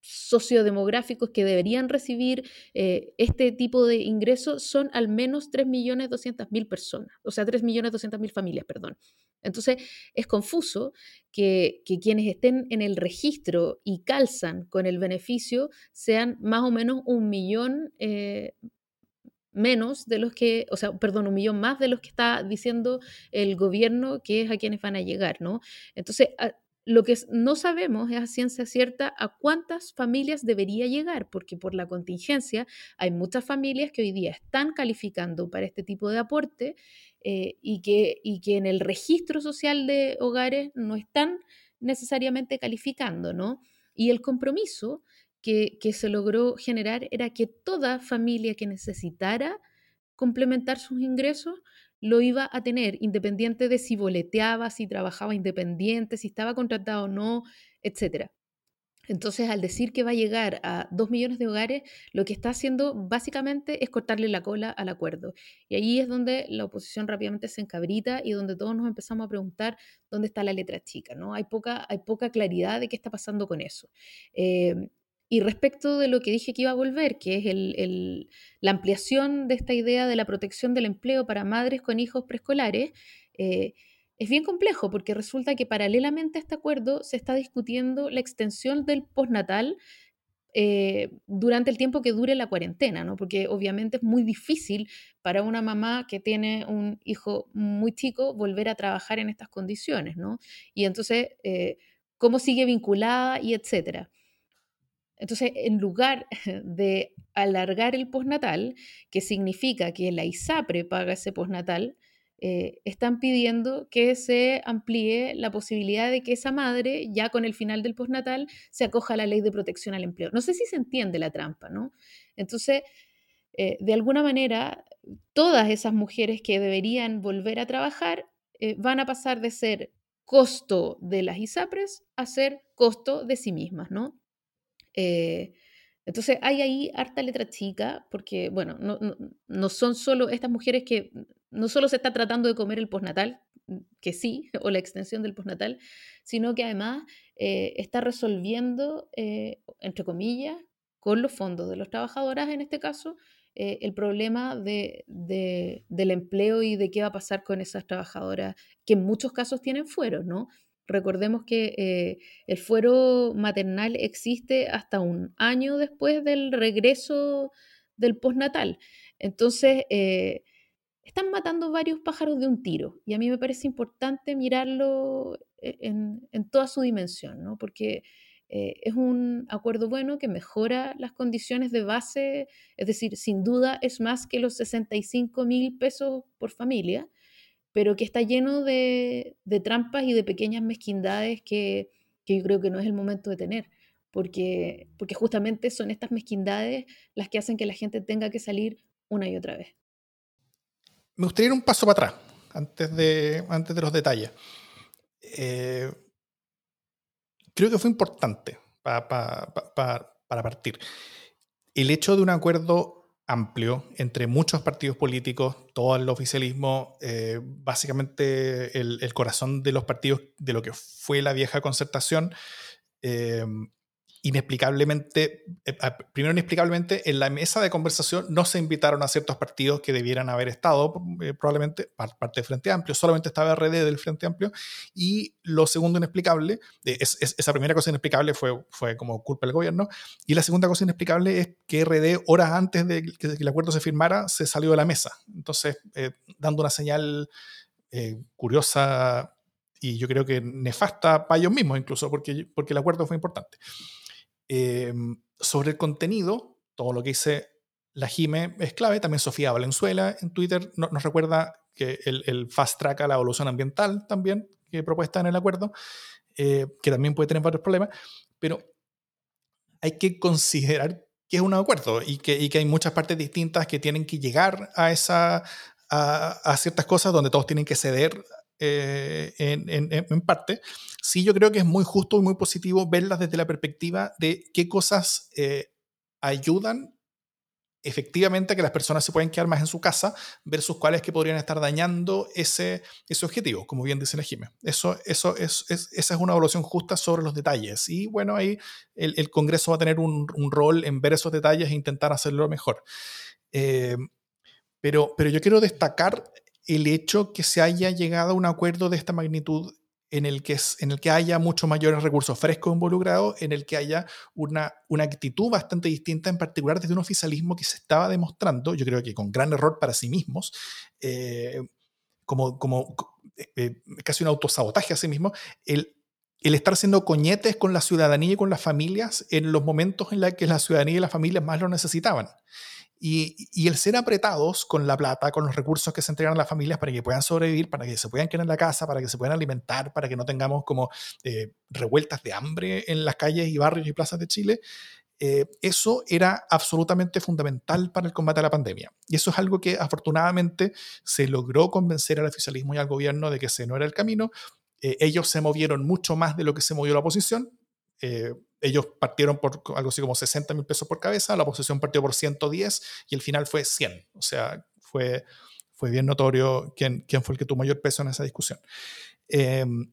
sociodemográficos que deberían recibir eh, este tipo de ingresos son al menos 3.200.000 personas, o sea, 3.200.000 familias, perdón. Entonces, es confuso que, quienes estén en el registro y calzan con el beneficio sean más o menos un millón eh, menos de los que, o sea, perdón, un millón más de los que está diciendo el gobierno que es a quienes van a llegar, ¿no? Entonces, lo que no sabemos es a ciencia cierta a cuántas familias debería llegar, porque por la contingencia hay muchas familias que hoy día están calificando para este tipo de aporte eh, y, que, en el registro social de hogares no están necesariamente calificando, ¿no? Y el compromiso que se logró generar era que toda familia que necesitara complementar sus ingresos lo iba a tener, independiente de si boleteaba, si trabajaba independiente, si estaba contratado o no, etc. Entonces, al decir que va a llegar a dos millones de hogares, lo que está haciendo básicamente es cortarle la cola al acuerdo. Y ahí es donde la oposición rápidamente se encabrita y donde todos nos empezamos a preguntar dónde está la letra chica, ¿no? Hay poca, hay poca claridad de qué está pasando con eso. Eh, y respecto de lo que dije que iba a volver, que es la ampliación de esta idea de la protección del empleo para madres con hijos preescolares, eh, es bien complejo porque resulta que paralelamente a este acuerdo se está discutiendo la extensión del postnatal eh, durante el tiempo que dure la cuarentena, ¿no? Porque obviamente es muy difícil para una mamá que tiene un hijo muy chico volver a trabajar en estas condiciones, ¿no? Y entonces, eh, ¿cómo sigue vinculada y etcétera? Entonces, en lugar [LAUGHS] de alargar el postnatal, que significa que la ISAPRE paga ese postnatal, eh, están pidiendo que se amplíe la posibilidad de que esa madre, ya con el final del postnatal, se acoja a la ley de protección al empleo. No sé si se entiende la trampa, ¿no? Entonces, eh, de alguna manera, todas esas mujeres que deberían volver a trabajar eh, van a pasar de ser costo de las ISAPRES a ser costo de sí mismas, ¿no? Eh, entonces hay ahí harta letra chica, porque, bueno, no, no, son solo estas mujeres que, no solo se está tratando de comer el postnatal, que sí, [LAUGHS] o la extensión del postnatal, sino que además eh, está resolviendo, eh, entre comillas, con los fondos de los trabajadoras en este caso, el problema de, de, del empleo y de qué va a pasar con esas trabajadoras que en muchos casos tienen fueros, ¿no? Recordemos que eh, el fuero maternal existe hasta un año después del regreso del postnatal. Entonces, eh, están matando varios pájaros de un tiro y a mí me parece importante mirarlo eh, en, toda su dimensión, ¿no? porque es un acuerdo bueno que mejora las condiciones de base, es decir, sin duda es más que los 65 mil pesos por familia, pero que está lleno de, trampas y de pequeñas mezquindades que, yo creo que no es el momento de tener, porque, porque justamente son estas mezquindades las que hacen que la gente tenga que salir una y otra vez. Me gustaría ir un paso para atrás, antes de, antes de los detalles. Eh, creo que fue importante para partir. El hecho de un acuerdo amplio entre muchos partidos políticos, todo el oficialismo, eh, básicamente el, corazón de los partidos de lo que fue la vieja concertación, eh, inexplicablemente, eh, primero inexplicablemente, en la mesa de conversación no se invitaron a ciertos partidos que debieran haber estado, eh, probablemente parte del Frente Amplio, solamente estaba RD del Frente Amplio, y lo segundo inexplicable, eh, es, esa primera cosa inexplicable fue, fue como culpa del gobierno, y la segunda cosa inexplicable es que RD, horas antes de que, el acuerdo se firmara, se salió de la mesa, entonces, dando una señal curiosa y yo creo que nefasta para ellos mismos incluso, porque, porque el acuerdo fue importante. Em, sobre el contenido, todo lo que dice la Jime es clave. También Sofía Valenzuela en Twitter nos recuerda que el, fast track a la evolución ambiental también, que propuesta en el acuerdo, eh, que también puede tener varios problemas, pero hay que considerar que es un acuerdo y que, y que hay muchas partes distintas que tienen que llegar a, esa, a, a ciertas cosas donde todos tienen que ceder eh, en, parte, sí yo creo que es muy justo y muy positivo verlas desde la perspectiva de qué cosas eh, ayudan efectivamente que las personas se pueden quedar más en su casa versus cuáles que podrían estar dañando ese, ese objetivo, como bien dice la Eso, eso es, esa es una evaluación justa sobre los detalles. Y bueno, ahí el, Congreso va a tener un, rol en ver esos detalles e intentar hacerlo mejor. Eh, pero, pero yo quiero destacar el hecho que se haya llegado a un acuerdo de esta magnitud en el que, en el que haya muchos mayores recursos frescos involucrados, en el que haya una, una actitud bastante distinta, en particular desde un oficialismo que se estaba demostrando, yo creo que con gran error para sí mismos, eh, como, como eh, eh, casi un autosabotaje a sí mismo, el, el estar siendo coñetes con la ciudadanía y con las familias en los momentos en los que la ciudadanía y las familias más lo necesitaban. Y, el ser apretados con la plata, con los recursos que se entregan a las familias para que puedan sobrevivir, para que se puedan quedar en la casa, para que se puedan alimentar, para que no tengamos como eh, revueltas de hambre en las calles y barrios y plazas de Chile, eh, eso era absolutamente fundamental para el combate a la pandemia. Y eso es algo que afortunadamente se logró convencer al oficialismo y al gobierno de que ese no era el camino. Eh, ellos se movieron mucho más de lo que se movió la oposición, ellos partieron por algo así como 60 mil pesos por cabeza, la oposición partió por 110 y el final fue 100. O sea, fue, fue bien notorio quién, quién fue el que tuvo mayor peso en esa discusión. Em,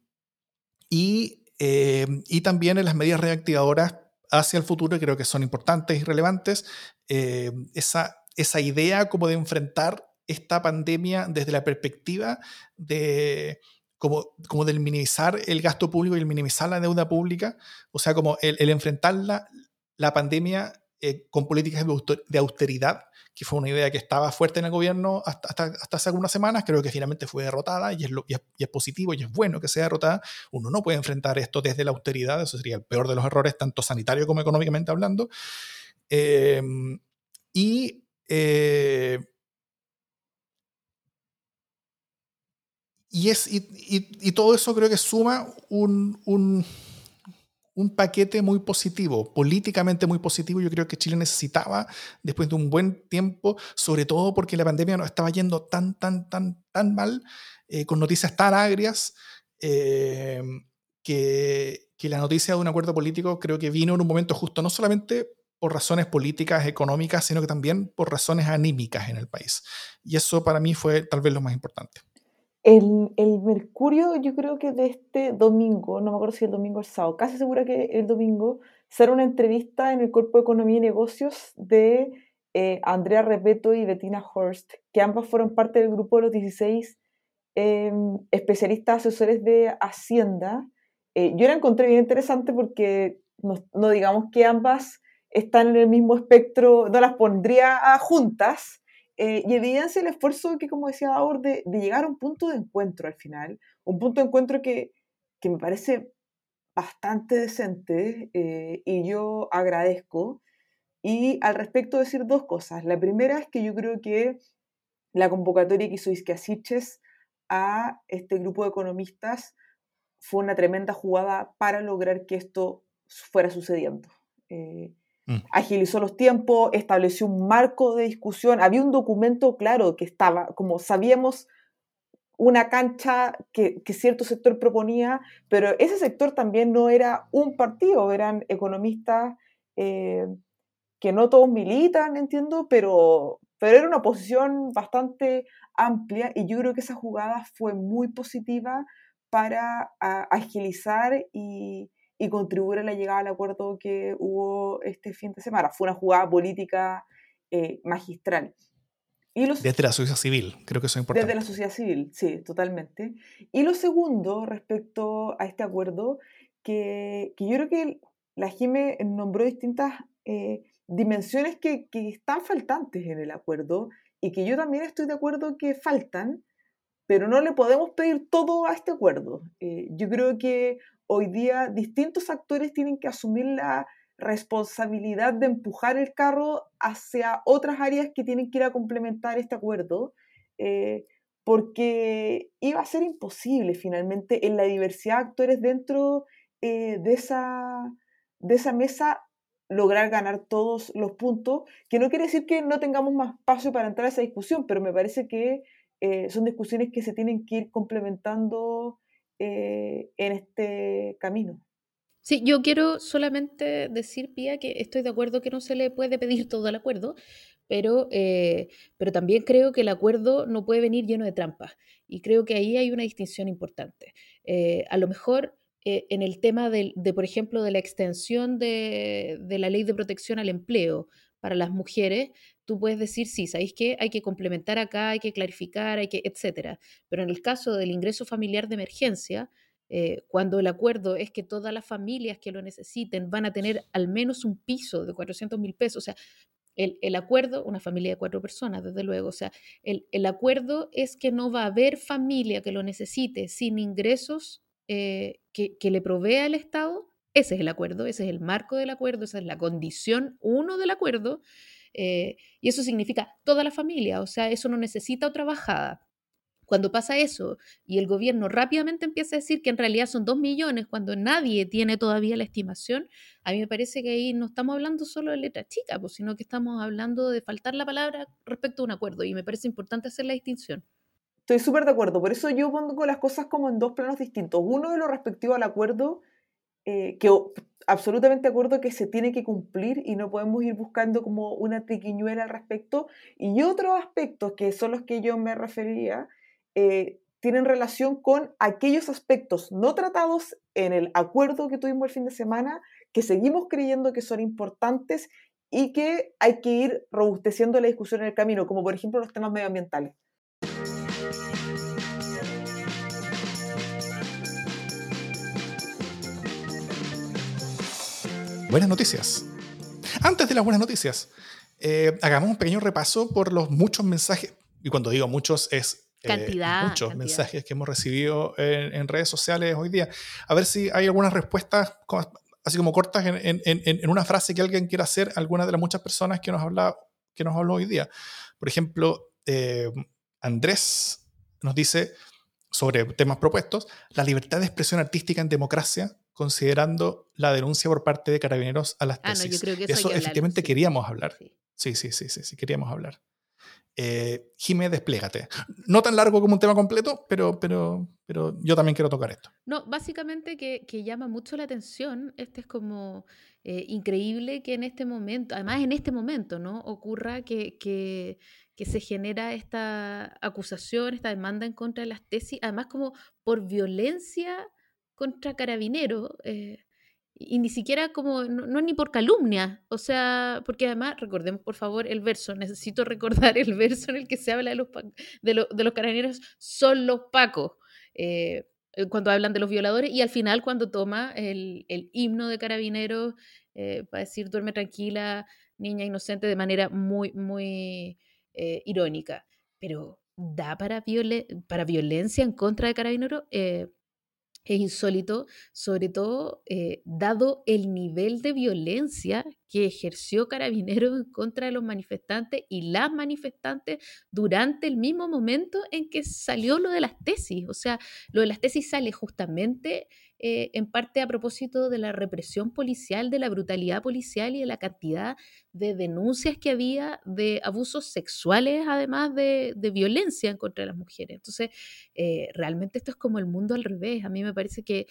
y, em, y, también en las medidas reactivadoras hacia el futuro, creo que son importantes y relevantes, em, esa, esa idea como de enfrentar esta pandemia desde la perspectiva de como, como del minimizar el gasto público y el minimizar la deuda pública, o sea, como el, enfrentar la, la pandemia eh, con políticas de austeridad, que fue una idea que estaba fuerte en el gobierno hasta, hasta, hace algunas semanas, creo que finalmente fue derrotada y es, lo, y es, positivo y es bueno que sea derrotada. Uno no puede enfrentar esto desde la austeridad, eso sería el peor de los errores, tanto sanitario como económicamente hablando. Em, y eh, Y, es, y, todo eso creo que suma un, un, un, paquete muy positivo, políticamente muy positivo. Yo creo que Chile necesitaba después de un buen tiempo, sobre todo porque la pandemia nos estaba yendo tan, tan, tan, tan mal, eh, con noticias tan agrias, eh, que, que la noticia de un acuerdo político creo que vino en un momento justo, no solamente por razones políticas, económicas, sino que también por razones anímicas en el país. Y eso para mí fue tal vez lo más importante. El, Mercurio, yo creo que de este domingo, no me acuerdo si el domingo o el sábado, casi segura que el domingo, será una entrevista en el Cuerpo de Economía y Negocios de eh, Andrea Repeto y Bettina Horst, que ambas fueron parte del grupo de los 16 em, especialistas asesores de Hacienda. Eh, yo la encontré bien interesante porque no digamos que ambas están en el mismo espectro, no las pondría juntas, eh, y evidencia el esfuerzo que, como decía Daur, de, llegar a un punto de encuentro al final, un punto de encuentro que, que me parece bastante decente eh, y yo agradezco. Y al respecto decir dos cosas. La primera es que yo creo que la convocatoria que hizo Isquiasiches a este grupo de economistas fue una tremenda jugada para lograr que esto fuera sucediendo. Eh, Mm. agilizó los tiempos, estableció un marco de discusión, había un documento claro que estaba, como sabíamos, una cancha que, cierto sector proponía, pero ese sector también no era un partido, eran economistas eh, que no todos militan, entiendo, pero, pero era una posición bastante amplia y yo creo que esa jugada fue muy positiva para agilizar y, y contribuir a la llegada al acuerdo que hubo este fin de semana. Fue una jugada política eh, magistral. Y desde la sociedad civil, creo que eso es importante. Desde la sociedad civil, sí, totalmente. Y lo segundo, respecto a este acuerdo, que, que yo creo que la GIME nombró distintas eh, dimensiones que, que, están faltantes en el acuerdo y que yo también estoy de acuerdo que faltan, pero no le podemos pedir todo a este acuerdo. Eh, yo creo que hoy día distintos actores tienen que asumir la responsabilidad de empujar el carro hacia otras áreas que tienen que ir a complementar este acuerdo, eh, porque iba a ser imposible finalmente en la diversidad de actores dentro eh, de, esa, mesa lograr ganar todos los puntos, que no quiere decir que no tengamos más espacio para entrar a esa discusión, pero me parece que eh, son discusiones que se tienen que ir complementando eh, en este camino. Sí, yo quiero solamente decir, Pía, que estoy de acuerdo que no se le puede pedir [LAUGHS] todo el acuerdo, pero, eh, pero también creo que el acuerdo no puede venir lleno de trampas. Y creo que ahí hay una distinción importante. Eh, a lo mejor en el tema de, por ejemplo, de la extensión de, de, la ley de protección al empleo para las mujeres, tú puedes decir, sí, ¿sabéis qué? Hay que complementar acá, hay que clarificar, hay que, etcétera. Pero en el caso del ingreso familiar de emergencia, eh, cuando el acuerdo es que todas las familias que lo necesiten van a tener al menos un piso de 400 mil pesos, o sea, el, el, acuerdo, una familia de cuatro personas, desde luego, o sea, el, el, acuerdo es que no va a haber familia que lo necesite sin ingresos eh, que, que, le provea el Estado. Ese es el acuerdo, ese es el marco del acuerdo, esa es la condición uno del acuerdo. Eh, y eso significa toda la familia, o sea, eso no necesita otra bajada. Cuando pasa eso y el gobierno rápidamente empieza a decir que en realidad son dos millones cuando nadie tiene todavía la estimación, a mí me parece que ahí no estamos hablando solo de letra chica, pues, sino que estamos hablando de faltar la palabra respecto a un acuerdo y me parece importante hacer la distinción. Estoy súper de acuerdo, por eso yo pongo las cosas como en dos planos distintos. Uno de lo respectivo al acuerdo, eh, que absolutamente acuerdo que se tiene que cumplir y no podemos ir buscando como una triquiñuela al respecto. Y otros aspectos que son los que yo me refería, eh, tienen relación con aquellos aspectos no tratados en el acuerdo que tuvimos el fin de semana, que seguimos creyendo que son importantes y que hay que ir robusteciendo la discusión en el camino, como por ejemplo los temas medioambientales. Buenas noticias. Antes de las buenas noticias, eh, hagamos un pequeño repaso por los muchos mensajes, y cuando digo muchos es eh, cantidad, muchos cantidad. mensajes que hemos recibido en, en, redes sociales hoy día. A ver si hay algunas respuestas así como cortas en, en, en, una frase que alguien quiera hacer, alguna de las muchas personas que nos, habla, que nos habló hoy día. Por ejemplo, eh, Andrés nos dice sobre temas propuestos, la libertad de expresión artística en democracia, considerando la denuncia por parte de carabineros a las tesis. Ah, no, yo creo que eso, eso efectivamente sí. queríamos hablar. Sí. sí, sí, sí, sí, queríamos hablar. Eh, Jime, desplégate. No tan largo como un tema completo, pero, pero, pero yo también quiero tocar esto. No, básicamente que, que llama mucho la atención. Este es como eh, increíble que en este momento, además en este momento, ¿no? Ocurra que, que, que, se genera esta acusación, esta demanda en contra de las tesis, además como por violencia contra carabineros. Eh, y ni siquiera como, no, no, ni por calumnia, o sea, porque además, recordemos por favor el verso, necesito [LAUGHS] recordar el verso en el que se habla de los, de, lo, de los carabineros, son los pacos, eh, cuando hablan de los violadores, y al final cuando toma el, el himno de carabineros eh, para decir, duerme tranquila, niña inocente, de manera muy, muy eh, irónica, pero da para, viol para violencia en contra de carabineros es insólito, sobre todo eh, dado el nivel de violencia que ejerció Carabineros en contra de los manifestantes y las manifestantes durante el mismo momento en que salió lo de las tesis. O sea, lo de las tesis sale justamente eh, en parte a propósito de la represión policial, de la brutalidad policial y de la cantidad de denuncias que había de abusos sexuales, además de, de violencia en contra de las mujeres. Entonces, eh, realmente esto es como el mundo al revés. A mí me parece que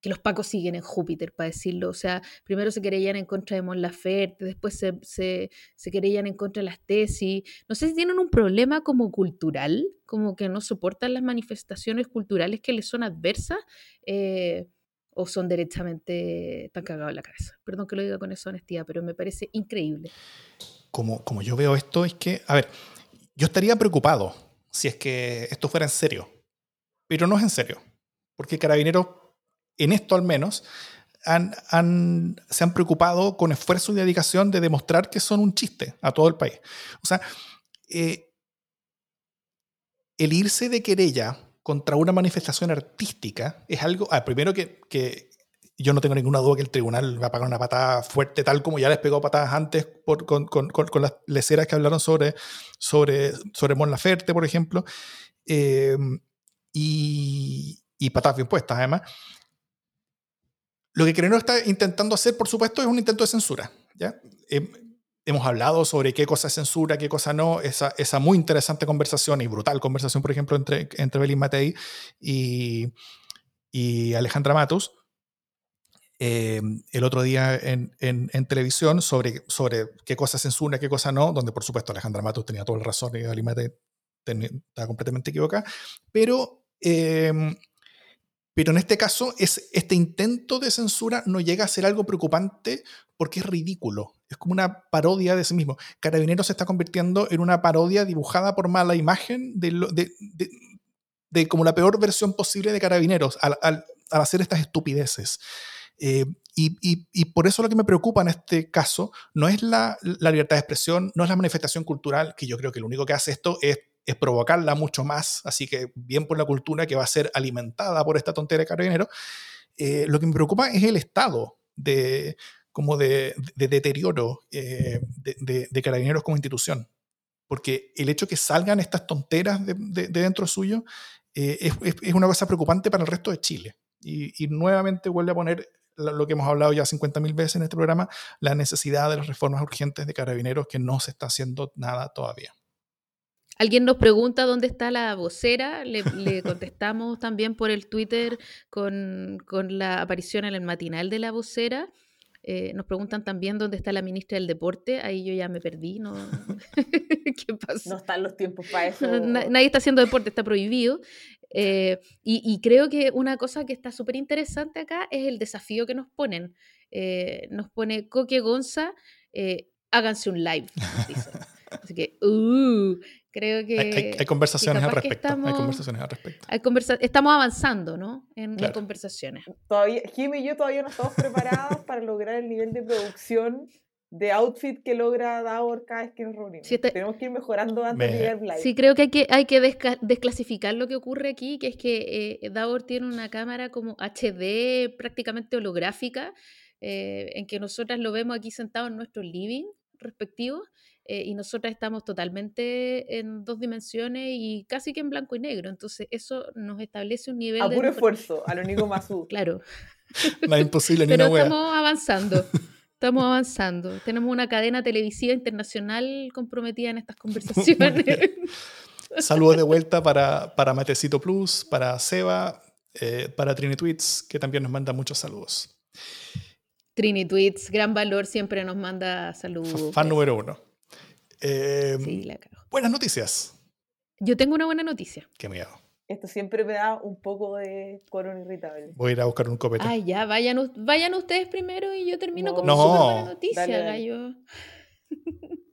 que los pacos siguen en Júpiter, para decirlo. O sea, primero se querellan en contra de Mon Laferte, después se, se, se querellan en contra de las tesis. No sé si tienen un problema como cultural, como que no soportan las manifestaciones culturales que les son adversas, eh, o son derechamente tan cagados en la cabeza. Perdón que lo diga con esa honestidad, pero me parece increíble. Como, como yo veo esto, es que, a ver, yo estaría preocupado si es que esto fuera en serio, pero no es en serio, porque Carabineros en esto al menos, han, han, se han preocupado con esfuerzo y dedicación de demostrar que son un chiste a todo el país. O sea, eh, el irse de querella contra una manifestación artística es algo, ah, primero que, que, yo no tengo ninguna duda que el tribunal va a pagar una patada fuerte, tal como ya les pegó patadas antes por, con, con, con, con, las leceras que hablaron sobre, sobre, sobre Mon Laferte, por ejemplo, eh, y, y patadas bien puestas además. Lo que Crenero está intentando hacer, por supuesto, es un intento de censura. ¿ya? Eh, hemos hablado sobre qué cosa es censura, qué cosa no, esa, esa muy interesante conversación y brutal conversación, por ejemplo, entre, entre Belín Matei y, y Alejandra Matus. eh, el otro día en, en, televisión sobre, sobre qué cosa censura, qué cosa no, donde por supuesto Alejandra Matos tenía toda la razón y Alimate estaba completamente equivocada, pero, em, pero en este caso es, este intento de censura no llega a ser algo preocupante porque es ridículo, es como una parodia de sí mismo. Carabineros se está convirtiendo en una parodia dibujada por mala imagen de, como la peor versión posible de Carabineros al, hacer estas estupideces. Eh, y, y, por eso lo que me preocupa en este caso no es la, la, libertad de expresión, no es la manifestación cultural, que yo creo que lo único que hace esto es, es, provocarla mucho más, así que bien por la cultura que va a ser alimentada por esta tontería de carabineros. Eh, lo que me preocupa es el estado de, como de, de deterioro eh, de, carabineros como institución. Porque el hecho que salgan estas tonteras de, dentro suyo es, es, una cosa preocupante para el resto de Chile. Y, y, nuevamente vuelve a poner lo que hemos hablado ya 50.000 veces en este programa, la necesidad de las reformas urgentes de carabineros que no se está haciendo nada todavía. Alguien nos pregunta dónde está la vocera, le, contestamos también por el Twitter con, con, la aparición en el matinal de la vocera. Eh, nos preguntan también dónde está la ministra del Deporte. Ahí yo ya me perdí. ¿no? [LAUGHS] ¿Qué pasa? No están los tiempos para [LAUGHS] eso. Nadie está haciendo deporte, está prohibido. Eh, y, creo que una cosa que está súper interesante acá es el desafío que nos ponen. Eh, nos pone Coque Gonza, háganse un live. [LAUGHS] Así que, uh, creo que. Hay, conversaciones al respecto. Estamos, hay conversaciones al respecto. estamos avanzando, ¿no? En, conversaciones. Todavía, Jim y yo todavía no estamos preparados para lograr el nivel de producción de outfit que logra Davor cada vez que nos reunimos. Tenemos que ir mejorando antes de llegar live. Sí, creo que hay que, hay que desclasificar lo que ocurre aquí, que es que eh, Davor tiene una cámara como HD, prácticamente holográfica, eh, en que nosotras lo vemos aquí sentado en nuestro living respectivo, eh, y nosotras estamos totalmente en dos dimensiones y casi que en blanco y negro. Entonces eso nos establece un nivel... A puro esfuerzo, a lo único [LAUGHS] [LAUGHS] más Claro. No imposible, ni Pero estamos avanzando. [LAUGHS] Estamos avanzando. Tenemos una cadena televisiva internacional comprometida en estas conversaciones. Saludos de vuelta para, para Matecito Plus, para Seba, eh, para Trini Tweets, que también nos manda muchos saludos. Trini Tweets, gran valor, siempre nos manda saludos. Fan número uno. Eh, buenas noticias. Yo tengo una buena noticia. Qué miedo esto siempre me da un poco de corona irritable. Voy a ir a buscar un copete. Ay, ya, vayan, vayan ustedes primero y yo termino con una buena noticia, gallo. [LAUGHS]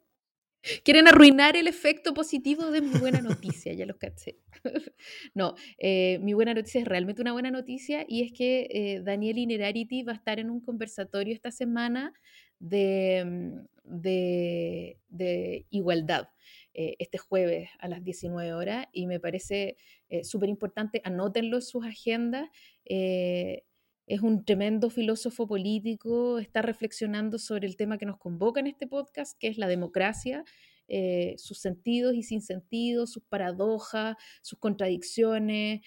Quieren arruinar el efecto positivo de mi buena noticia, ya los caché. [LAUGHS] no, eh, mi buena noticia es realmente una buena noticia y es que eh, Daniel Inerarity va a estar en un conversatorio esta semana de, mm, de, igualdad. Eh, este jueves a las 19 horas y me parece eh, súper importante, anótenlo en sus agendas. Eh, es un tremendo filósofo político, está reflexionando sobre el tema que nos convoca en este podcast, que es la democracia, sus sentidos y sinsentidos, sus paradojas, sus contradicciones,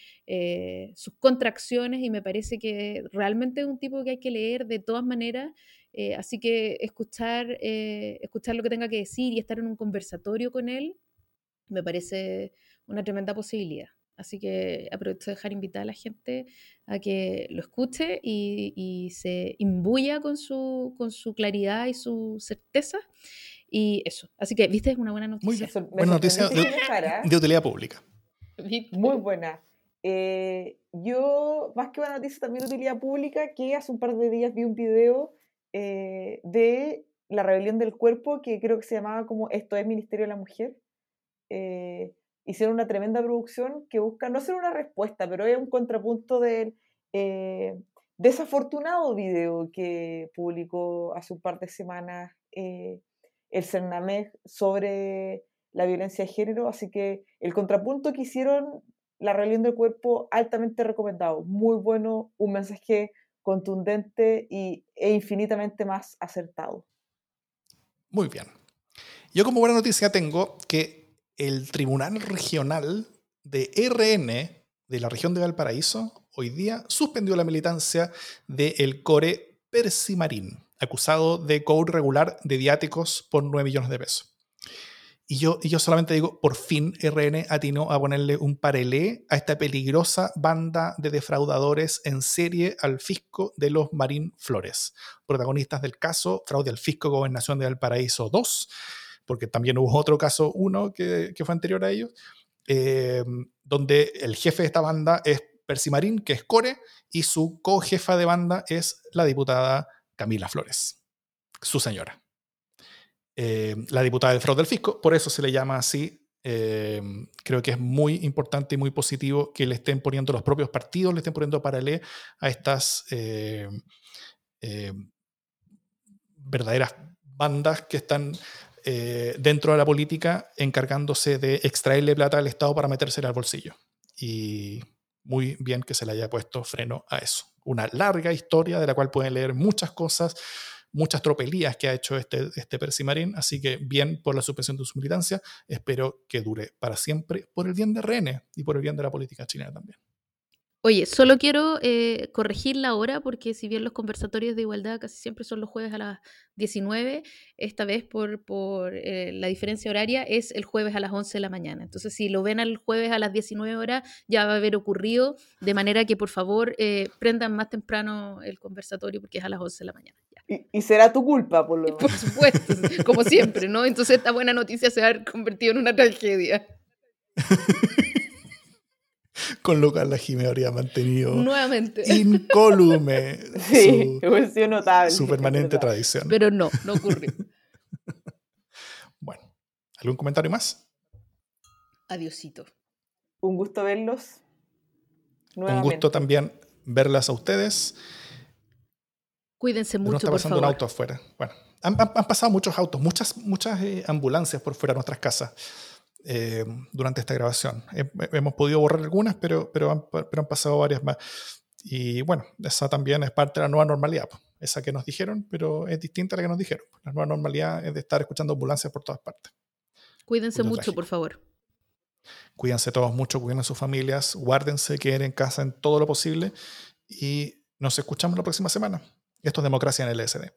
sus contracciones, y me parece que realmente es un tipo que hay que leer de todas maneras eh, así que escuchar, eh, escuchar lo que tenga que decir y estar en un conversatorio con él me parece una tremenda posibilidad. Así que aprovecho de dejar invitada a la gente a que lo escuche y, se imbuya con su, con su claridad y su certeza. Y eso. Así que, viste, es una buena noticia. Muy buena noticia de, utilidad pública. Muy buena. Eh, yo, más que buena noticia, también de utilidad pública, que hace un par de días vi un video eh, de la rebelión del cuerpo, que creo que se llamaba como Esto es Ministerio de la Mujer. Eh, hicieron una tremenda producción que busca no ser una respuesta, pero es un contrapunto del eh, desafortunado video que publicó hace un par de semanas el CERNAMEG sobre la violencia de género. Así que el contrapunto que hicieron, la rebelión del cuerpo, altamente recomendado. Muy bueno, un mensaje contundente y, e infinitamente más acertado. Muy bien. Yo como buena noticia tengo que el Tribunal Regional de RN de la región de Valparaíso hoy día suspendió la militancia del core Persimarín, acusado de cobro regular de viáticos por 9 millones de pesos. Y yo, yo solamente digo, por fin RN atinó a ponerle un parelé a esta peligrosa banda de defraudadores en serie al fisco de los Marín Flores, protagonistas del caso Fraude al Fisco Gobernación de Valparaíso 2, porque también hubo otro caso 1 que, fue anterior a ellos, eh, donde el jefe de esta banda es Percy Marín, que es Core, y su co-jefa de banda es la diputada Camila Flores, su señora. Eh, la diputada del fraude del fisco, por eso se le llama así. Eh, creo que es muy importante y muy positivo que le estén poniendo los propios partidos, le estén poniendo paralelo a estas eh, verdaderas bandas que están dentro de la política encargándose de extraerle plata al Estado para metérsela al bolsillo. Y muy bien que se le haya puesto freno a eso. Una larga historia de la cual pueden leer muchas cosas, muchas tropelías que ha hecho este, este Persimarín, así que bien por la suspensión de su militancia, espero que dure para siempre, por el bien de René y por el bien de la política chilena también. Oye, solo quiero eh, corregir la hora porque si bien los conversatorios de igualdad casi siempre son los jueves a las 19, esta vez por, por eh, la diferencia horaria es el jueves a las 11 de la mañana. Entonces, si lo ven el jueves a las 19 horas, ya va a haber ocurrido, de manera que por favor eh, prendan más temprano el conversatorio porque es a las 11 de la mañana. Y, y, será tu culpa, por lo menos. [LAUGHS] Por supuesto, como siempre, ¿no? Entonces esta buena noticia se ha convertido en una tragedia. [LAUGHS] [LAUGHS] con lo cual la Jimé habría mantenido nuevamente incólume [LAUGHS] sí, su, notable, su permanente tradición. Pero no, no ocurrió. [LAUGHS] bueno, ¿algún comentario más? Adiosito. Un gusto verlos. Nuevamente. Un gusto también verlas a ustedes. Cuídense mucho, no está pasando por favor. un auto afuera. Bueno, han, han, pasado muchos autos, muchas, muchas eh, ambulancias por fuera de nuestras casas. Eh, durante esta grabación. hemos podido borrar algunas, pero, pero, han, pero han pasado varias más. Y bueno, esa también es parte de la nueva normalidad, esa que nos dijeron, pero es distinta a la que nos dijeron. La nueva normalidad es de estar escuchando ambulancias por todas partes. Cuídense mucho, trágico. por favor. Cuídense todos mucho, cuiden a sus familias, guárdense, queden en casa en todo lo posible y nos escuchamos la próxima semana. Esto es Democracia en el LSD.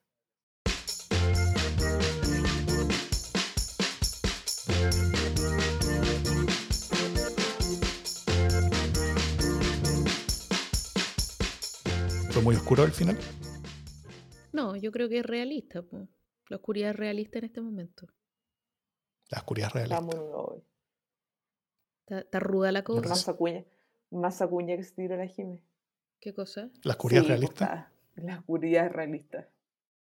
Muy oscuro al final? No, yo creo que es realista. Po. La oscuridad es realista en este momento. La oscuridad es realista. Vámonos. Está, está ruda la cosa. Más acuña, más acuña que se tiró la Jime. ¿Qué cosa? ¿La oscuridad sí, es realista? Está, la oscuridad es realista.